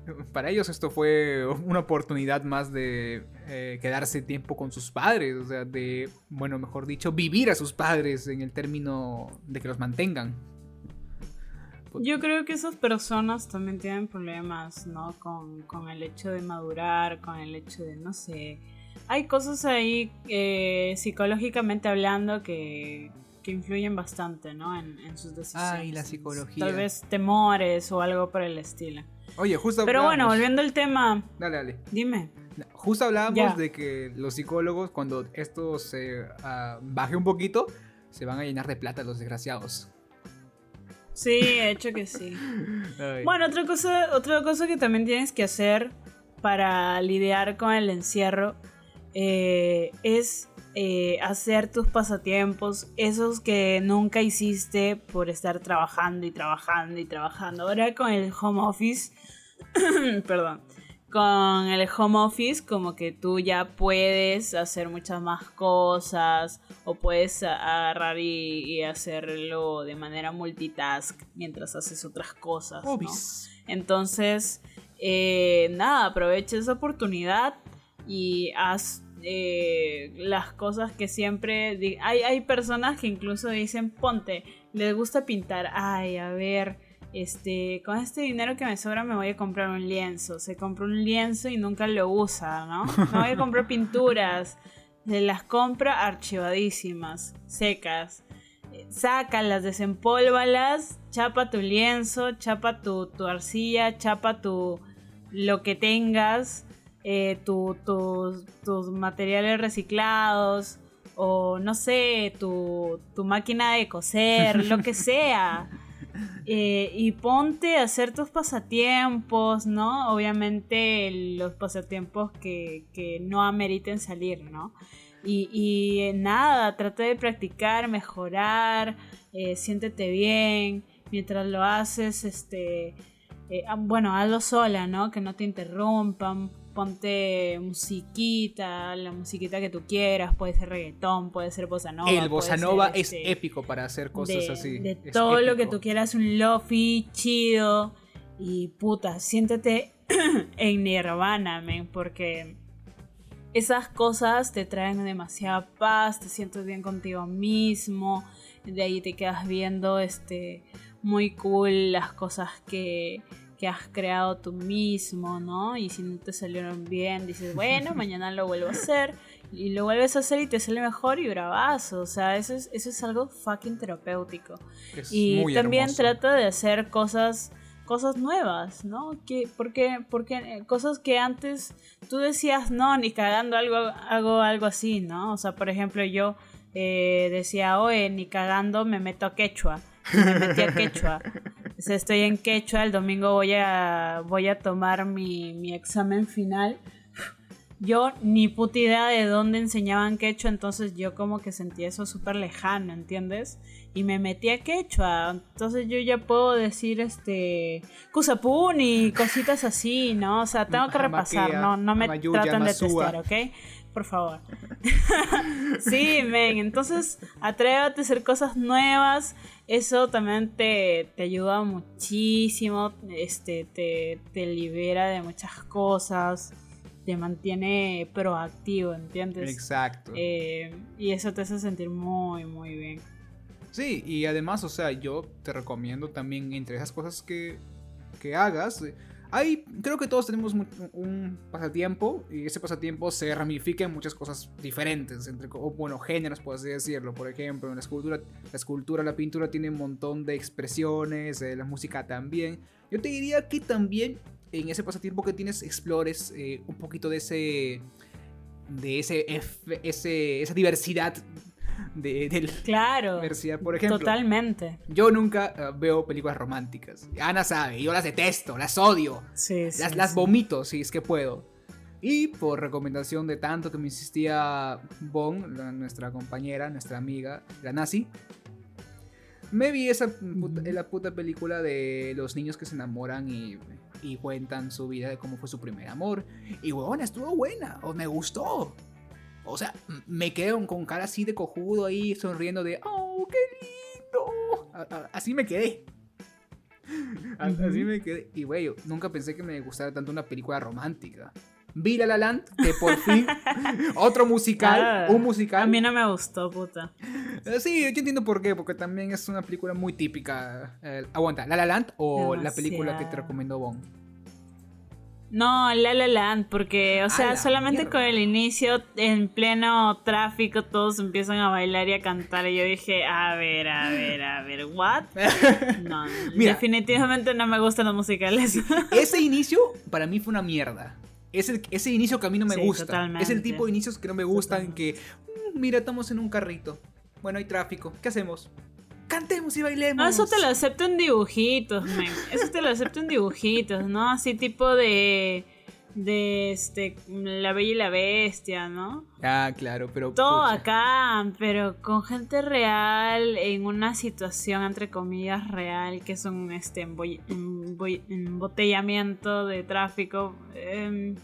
Para ellos esto fue una oportunidad más de eh, quedarse tiempo con sus padres, o sea, de, bueno, mejor dicho, vivir a sus padres en el término de que los mantengan. Yo creo que esas personas también tienen problemas, ¿no? Con, con el hecho de madurar, con el hecho de, no sé, hay cosas ahí eh, psicológicamente hablando que, que influyen bastante, ¿no? En, sus decisiones. Ah, y la psicología. Tal vez temores o algo por el estilo. Oye, justo Pero bueno, volviendo al tema. Dale, dale. Dime. Justo hablábamos de que los psicólogos, cuando esto se ah, baje un poquito, se van a llenar de plata los desgraciados. Sí, he hecho que sí. Bueno, otra cosa, otra cosa que también tienes que hacer para lidiar con el encierro eh, es eh, hacer tus pasatiempos, esos que nunca hiciste por estar trabajando y trabajando y trabajando. Ahora con el home office, perdón, con el home office como que tú ya puedes hacer muchas más cosas o puedes agarrar y, hacerlo de manera multitask mientras haces otras cosas. Entonces, eh, nada, aprovecha esa oportunidad y haz eh, las cosas que siempre... Hay, hay personas que incluso dicen, ponte, les gusta pintar, ay, a ver, este, con este dinero que me sobra me voy a comprar un lienzo. Se compra un lienzo y nunca lo usa, ¿no? Me voy a comprar pinturas. Se las compra archivadísimas, secas. Sácalas, desempólvalas, chapa tu lienzo, chapa tu, tu arcilla, chapa tu lo que tengas eh, tus materiales reciclados, o no sé, tu, tu máquina de coser, lo que sea. Eh, y ponte a hacer tus pasatiempos, ¿no? Obviamente los pasatiempos que, que no ameriten salir, ¿no? Y, y eh, nada, trata de practicar, mejorar, eh, siéntete bien, mientras lo haces, este, ah, bueno, hazlo sola, ¿no? Que no te interrumpan, ponte musiquita, la musiquita que tú quieras, puede ser reggaetón, puede ser bossa nova. El bossa nova es este, épico para hacer cosas así. De todo lo que tú quieras, un lofi chido y puta, siéntete en nirvana, men, porque esas cosas te traen demasiada paz, te sientes bien contigo mismo, de ahí te quedas viendo este muy cool las cosas que que has creado tú mismo, ¿no? Y si no te salieron bien, dices, bueno, mañana lo vuelvo a hacer. Y lo vuelves a hacer y te sale mejor y bravazo. O sea, eso es, eso es algo fucking terapéutico. y también trata de hacer cosas cosas nuevas, ¿no? Que, porque, porque eh, cosas que antes tú decías, no, ni cagando algo, hago algo así, ¿no? O sea, por ejemplo, yo eh, decía, oye, ni cagando me meto a quechua me metí a quechua. estoy en quechua, el domingo voy a, voy a tomar mi, mi examen final. Yo ni puta idea de dónde enseñaban quechua, entonces yo como que sentí eso súper lejano, ¿entiendes? Y me metí a quechua, entonces yo ya puedo decir este Kusapun y cositas así, ¿no? O sea, tengo que repasar, no, no me tratan de testear, ¿ok? por favor. sí, men, entonces atrévate a hacer cosas nuevas. Eso también te, ayuda muchísimo, este, te, libera de muchas cosas, te mantiene proactivo, ¿entiendes? Exacto. Eh, y eso te hace sentir muy, muy bien. Sí, y además, o sea, yo te recomiendo también entre esas cosas que, que hagas hay, creo que todos tenemos un pasatiempo y ese pasatiempo se ramifica en muchas cosas diferentes, entre, o bueno, géneros, por así decirlo. Por ejemplo, en la escultura, la escultura, la pintura tiene un montón de expresiones, eh, la música también. Yo te diría que también en ese pasatiempo que tienes explores eh, un poquito de ese de ese, ese, esa diversidad de, claro, Por ejemplo, totalmente. Yo nunca eh, veo películas románticas. Ana sabe, yo las detesto, las odio. Sí, las, las vomito si es que puedo. Y por recomendación de tanto que me insistía Bon, nuestra compañera, nuestra amiga, la nazi, me vi esa la puta película de los niños que se enamoran y, y cuentan su vida de cómo fue su primer amor. Y huevona, estuvo buena, o me gustó. O sea, me quedo con cara así de cojudo ahí, sonriendo de, ¡oh, qué lindo! así me quedé. Así me quedé. Y, güey, nunca pensé que me gustara tanto una película romántica. Vi La La Land, que por fin, otro musical, ah, un musical. A mí no me gustó, puta. Eh, sí, yo entiendo por qué, porque también es una película muy típica. Eh, aguanta, La La Land o la película que te recomendó Bon. No, La La Land, porque, o sea, solamente con el inicio, en pleno tráfico, todos empiezan a bailar y a cantar. Y yo dije, a ver, a ver, a ver, ¿what? No, definitivamente no me gustan los musicales. ese inicio, para mí, fue una mierda. Ese, ese inicio que a mí no me gusta. Es el tipo de inicios que no me gustan, que, mm, mira, estamos en un carrito. Bueno, hay tráfico. ¿Qué hacemos? Cantemos y bailemos. No, eso te lo acepto en dibujitos, men. Eso te lo acepto en dibujitos, ¿no? Así tipo de. De este. La Bella y la Bestia, ¿no? Ah, claro, pero. Todo acá, pero con gente real, en una situación, entre comillas, real, que es un este, embotellamiento de tráfico. Eh,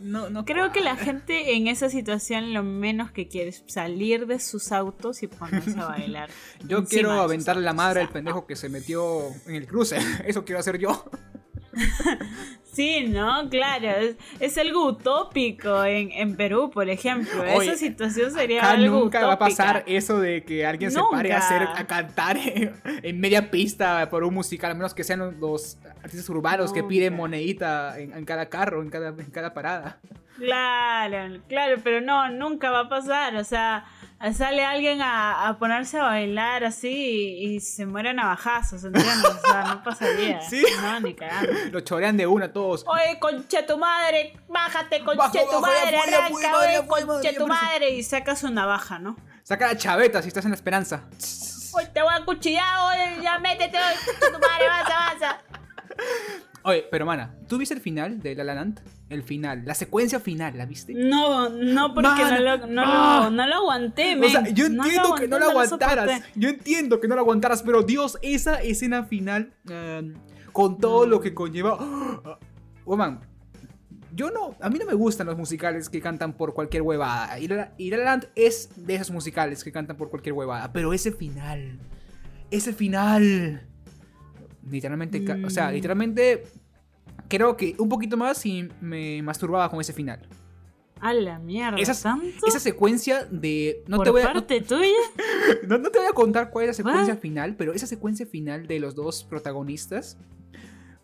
no, no Creo que la gente en esa situación lo menos que quiere es salir de sus autos y ponerse a bailar. yo quiero aventarle la madre al pendejo que se metió en el cruce. Eso quiero hacer yo. Sí, ¿no? Claro, es, algo utópico en, Perú, por ejemplo. Esa situación sería algo nunca va a pasar eso de que alguien se pare a, hacer, a cantar en, media pista por un musical, a menos que sean los artistas urbanos que piden monedita en, cada carro, en cada, en cada parada. Claro, claro, pero no, nunca va a pasar, o sea sale alguien a, ponerse a bailar así y, se mueren a bajazos, ¿entiendes? O sea, no pasaría. ¿Sí? No, ni cagando. Lo chorean de una todos. Oye, conche tu madre, bájate, conche tu madre, arranca, oye, conche tu madre. Y sacas una navaja, ¿no? Saca la chaveta si estás en la esperanza. Hoy te voy a cuchillar, hoy ya métete, hoy. Tu madre, avanza, avanza. Oye, pero mana, ¿tú viste el final de La La Land? El final, la secuencia final, ¿la viste? No, no, porque no, lo, no, ah. lo, no lo aguanté, O sea, yo entiendo que no lo aguantaras. yo entiendo que no lo aguantaras, pero Dios, esa escena final eh, con todo lo que conlleva. ¡Ah! Woman, yo no. A mí no me gustan los musicales que cantan por cualquier huevada. Y La, y La La Land es de esos musicales que cantan por cualquier huevada. Pero ese final. Ese final. Literalmente. ca- O sea, Mm. literalmente. Creo que un poquito más y me masturbaba con ese final. A la mierda, Esas- ¿tanto? Esa secuencia de. No ¿Por te voy a. no- parte tuya? no, no te voy a contar cuál es la secuencia ¿What? final, pero esa secuencia final de los dos protagonistas.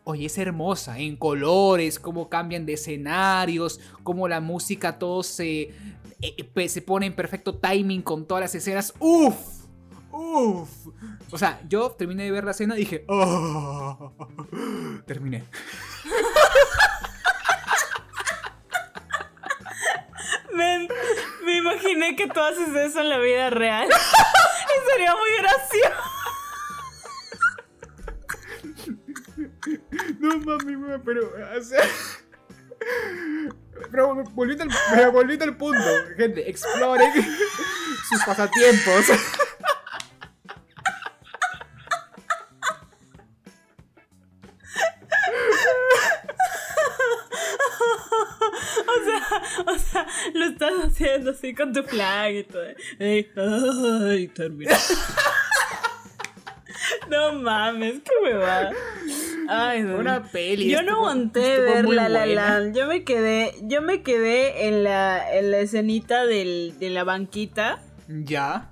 Oye, es hermosa, en colores, cómo cambian de escenarios, cómo la música todo se, eh, pe- se pone en perfecto timing con todas las escenas. ¡Uf! ¡Uf! O sea, yo terminé de ver la escena y dije, ¡Oh! Terminé. Me imaginé que tú haces eso en la vida real. y sería muy gracioso. No mami, pero. O sea. Pero volviendo al, pero volviendo al punto, gente, exploren sus pasatiempos. Lo estás haciendo así con tu flag y todo. Ey, Ay, terminé. no mames, qué huevada. Ay, no. Una peli. Yo estuvo- no aguanté ver La La. Land. Yo me quedé, yo me quedé en la, en la escenita del, de la banquita. Ya.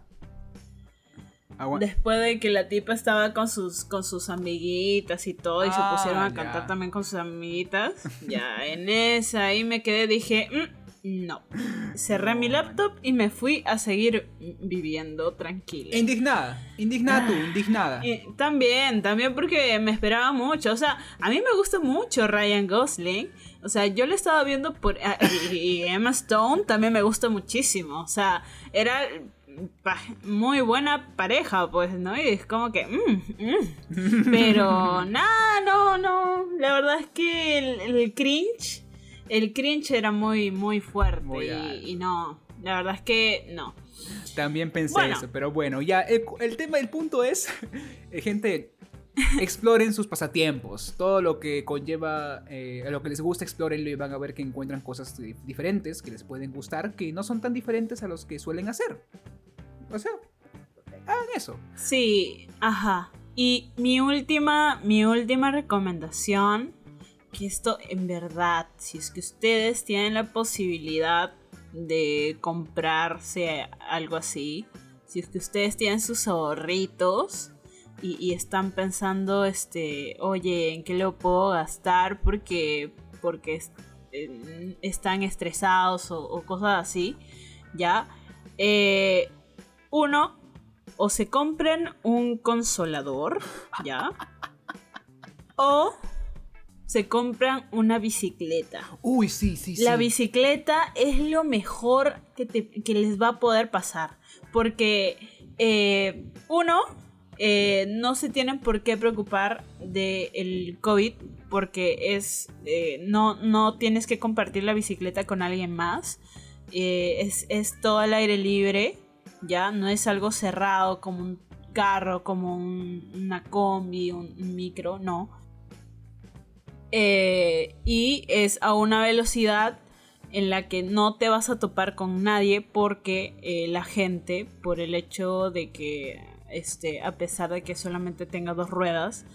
Después de que la tipa estaba con sus, con sus amiguitas y todo, y se Ah, pusieron a ya. cantar también con sus amiguitas. Ya, en esa ahí me quedé, dije, "Mm, no. Cerré mi laptop y me fui a seguir viviendo tranquila. Indignada. Indignada tú, indignada. Y también, también porque me esperaba mucho. O sea, a mí me gusta mucho Ryan Gosling. O sea, yo le estaba viendo por. ah, Y, Emma Stone también me gusta muchísimo. O sea, era muy buena pareja, pues, ¿no? Y es como que. mm, mm. Pero nada, no, no. La verdad es que el, el cringe. El cringe era muy, muy fuerte. Muy y, no. La verdad es que no. También pensé Bueno. eso, pero bueno, ya el, el tema, el punto es, eh, gente, exploren sus pasatiempos, todo lo que conlleva, eh, lo que les gusta, explórenlo y van a ver que encuentran cosas di- diferentes que les pueden gustar, que no son tan diferentes a los que suelen hacer. O sea, hagan eso. Sí, ajá. Y mi última, mi última recomendación, que esto en verdad, si es que ustedes tienen la posibilidad de comprarse algo así, si es que ustedes tienen sus ahorritos y, están pensando, este, oye, ¿en qué lo puedo gastar? Porque, porque eh, están estresados o, o cosas así, ¿ya? Eh, uno, o se compren un consolador, ¿ya? O se compran una bicicleta. Uy, sí, sí, sí. La bicicleta es lo mejor que, te- que les va a poder pasar. Porque, eh, uno, eh, no se tienen por qué preocupar del COVID. Porque es. eh, no, no tienes que compartir la bicicleta con alguien más. Eh, es, es todo al aire libre. Ya no es algo cerrado como un carro, como un- una combi, un- un micro, no. Eh, y es a una velocidad en la que no te vas a topar con nadie porque eh, la gente, por el hecho de que, este, a pesar de que solamente tenga dos ruedas,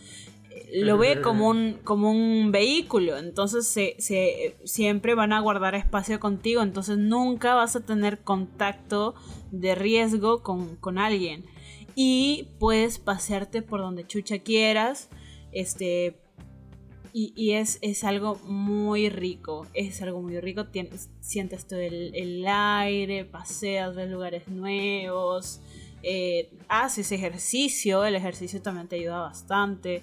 eh, lo ve como un, como un vehículo, entonces se, se- siempre van a guardar espacio contigo, entonces nunca vas a tener contacto de riesgo con, con alguien. Y puedes pasearte por donde chucha quieras, este, y, y es, es algo muy rico, es algo muy rico, tienes, sientes todo el, el aire, paseas, ves lugares nuevos, eh, haces ejercicio, el ejercicio también te ayuda bastante,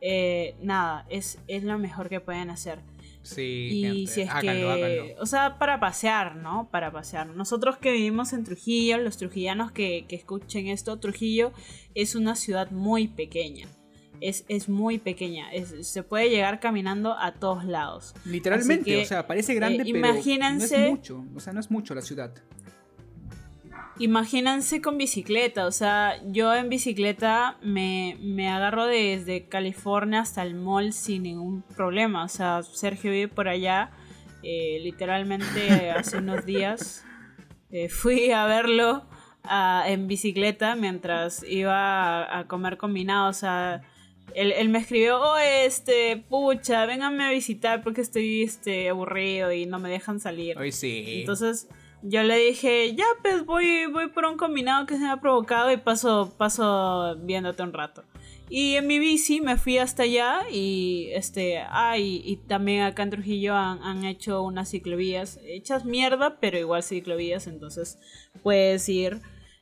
eh, nada, es, es lo mejor que pueden hacer. Sí, Y gente, si es háganlo, que, háganlo. o sea, para pasear, ¿no? Para pasear. Nosotros que vivimos en Trujillo, los trujillanos que, que escuchen esto, Trujillo es una ciudad muy pequeña. Es, es muy pequeña. Es- se puede llegar caminando a todos lados. Literalmente, que, o sea, parece grande, eh, pero no imagínense- es mucho. O sea, no es mucho la ciudad. Imagínense con bicicleta, o sea, yo en bicicleta me, me agarro desde California hasta el mall sin ningún problema. O sea, Sergio vive por allá. eh, literalmente hace unos días eh, fui a verlo ah, en bicicleta mientras iba a, a comer combinado. O sea, él, él me escribió, oh, este, pucha, vénganme a visitar porque estoy este, aburrido y no me dejan salir. Hoy sí. Entonces yo le dije, ya pues voy, voy por un combinado que se me ha provocado y paso, paso viéndote un rato. Y en mi bici me fui hasta allá y este, ah, y, y también acá en Trujillo han, han hecho unas ciclovías, hechas mierda, pero igual ciclovías, entonces puedes ir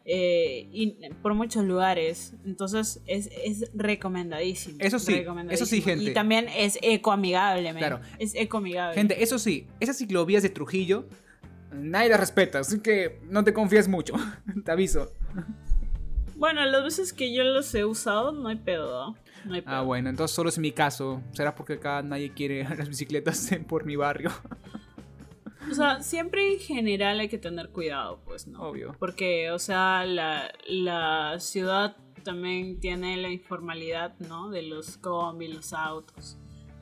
eh, y por muchos lugares. Entonces es, es recomendadísimo. Eso sí, recomendadísimo. eso sí, gente. Y también es ecoamigable. Claro. Es ecoamigable. Gente, eso sí, esas ciclovías de Trujillo, nadie las respeta, así que no te confíes mucho. te aviso. Bueno, las veces que yo los he usado no hay pedo. ¿no? Hay pedo. Ah, bueno, entonces solo es mi caso. Será porque acá nadie quiere las bicicletas por mi barrio. O sea, siempre en general hay que tener cuidado, pues, ¿no? Obvio. Porque, o sea, la, la ciudad también tiene la informalidad, ¿no? De los combis, los autos.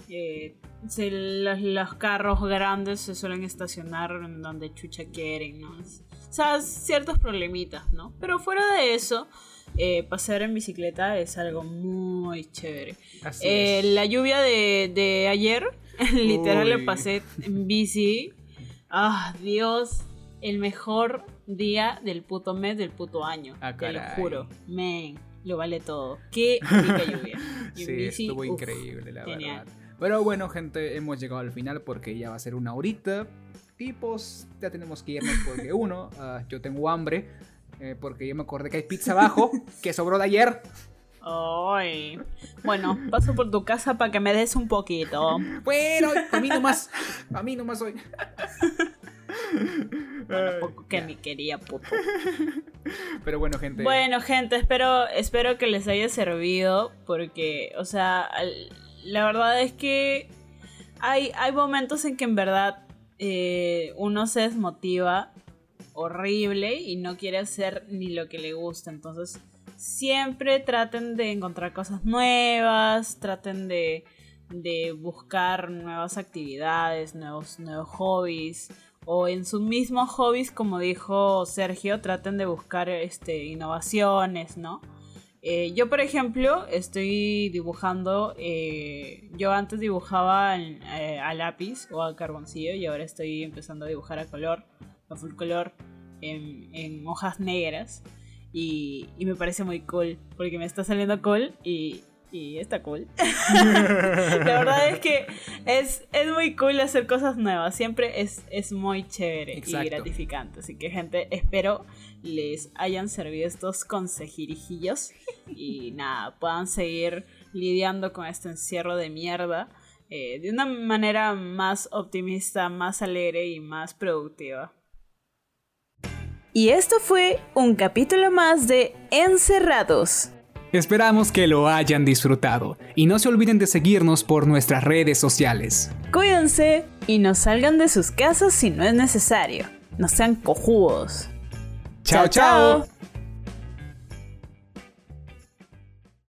Eh, se- los, los carros grandes se suelen estacionar en donde chucha quieren, ¿no? O sea, ciertos problemitas, ¿no? Pero fuera de eso, eh, pasear en bicicleta es algo muy chévere. Así Eh, es. la lluvia de, de ayer, literal Uy. pasé en bici. Ah, Dios, el mejor día del puto mes del puto año. Ah, te lo juro. Men, lo vale todo. Qué rica lluvia. Sí, bici, estuvo uf, increíble, la genial. verdad. Pero bueno, gente, hemos llegado al final porque ya va a ser una horita. Y pues ya tenemos que irnos porque uno, ah, yo tengo hambre. eh, porque yo me acordé que hay pizza abajo que sobró de ayer. Ay. Bueno, paso por tu casa para que me des un poquito. Bueno, a mí nomás. A mí nomás hoy. Bueno, poco que ni quería, puto. Pero bueno, gente. Bueno, gente, espero, espero que les haya servido porque, o sea, la verdad es que hay, hay momentos en que en verdad eh, uno se desmotiva horrible y no quiere hacer ni lo que le gusta. Entonces, siempre traten de encontrar cosas nuevas, traten de, de buscar nuevas actividades, nuevos, nuevos hobbies. O en sus mismos hobbies, como dijo Sergio, traten de buscar este, innovaciones, ¿no? Eh, yo, por ejemplo, estoy dibujando. eh, yo antes dibujaba en- eh, a lápiz o a carboncillo y ahora estoy empezando a dibujar a color, a full color, en, en hojas negras. Y, y me parece muy cool porque me está saliendo cool y, y está cool. La verdad es que es, es muy cool hacer cosas nuevas. Siempre es, es muy chévere Exacto. y gratificante. Así que, gente, espero les hayan servido estos consejirijillos y nada, puedan seguir lidiando con este encierro de mierda eh, de una manera más optimista, más alegre y más productiva. Y esto fue un capítulo más de Encerrados. Esperamos que lo hayan disfrutado. Y no se olviden de seguirnos por nuestras redes sociales. Cuídense y no salgan de sus casas si no es necesario. No sean cojudos. chao. chao.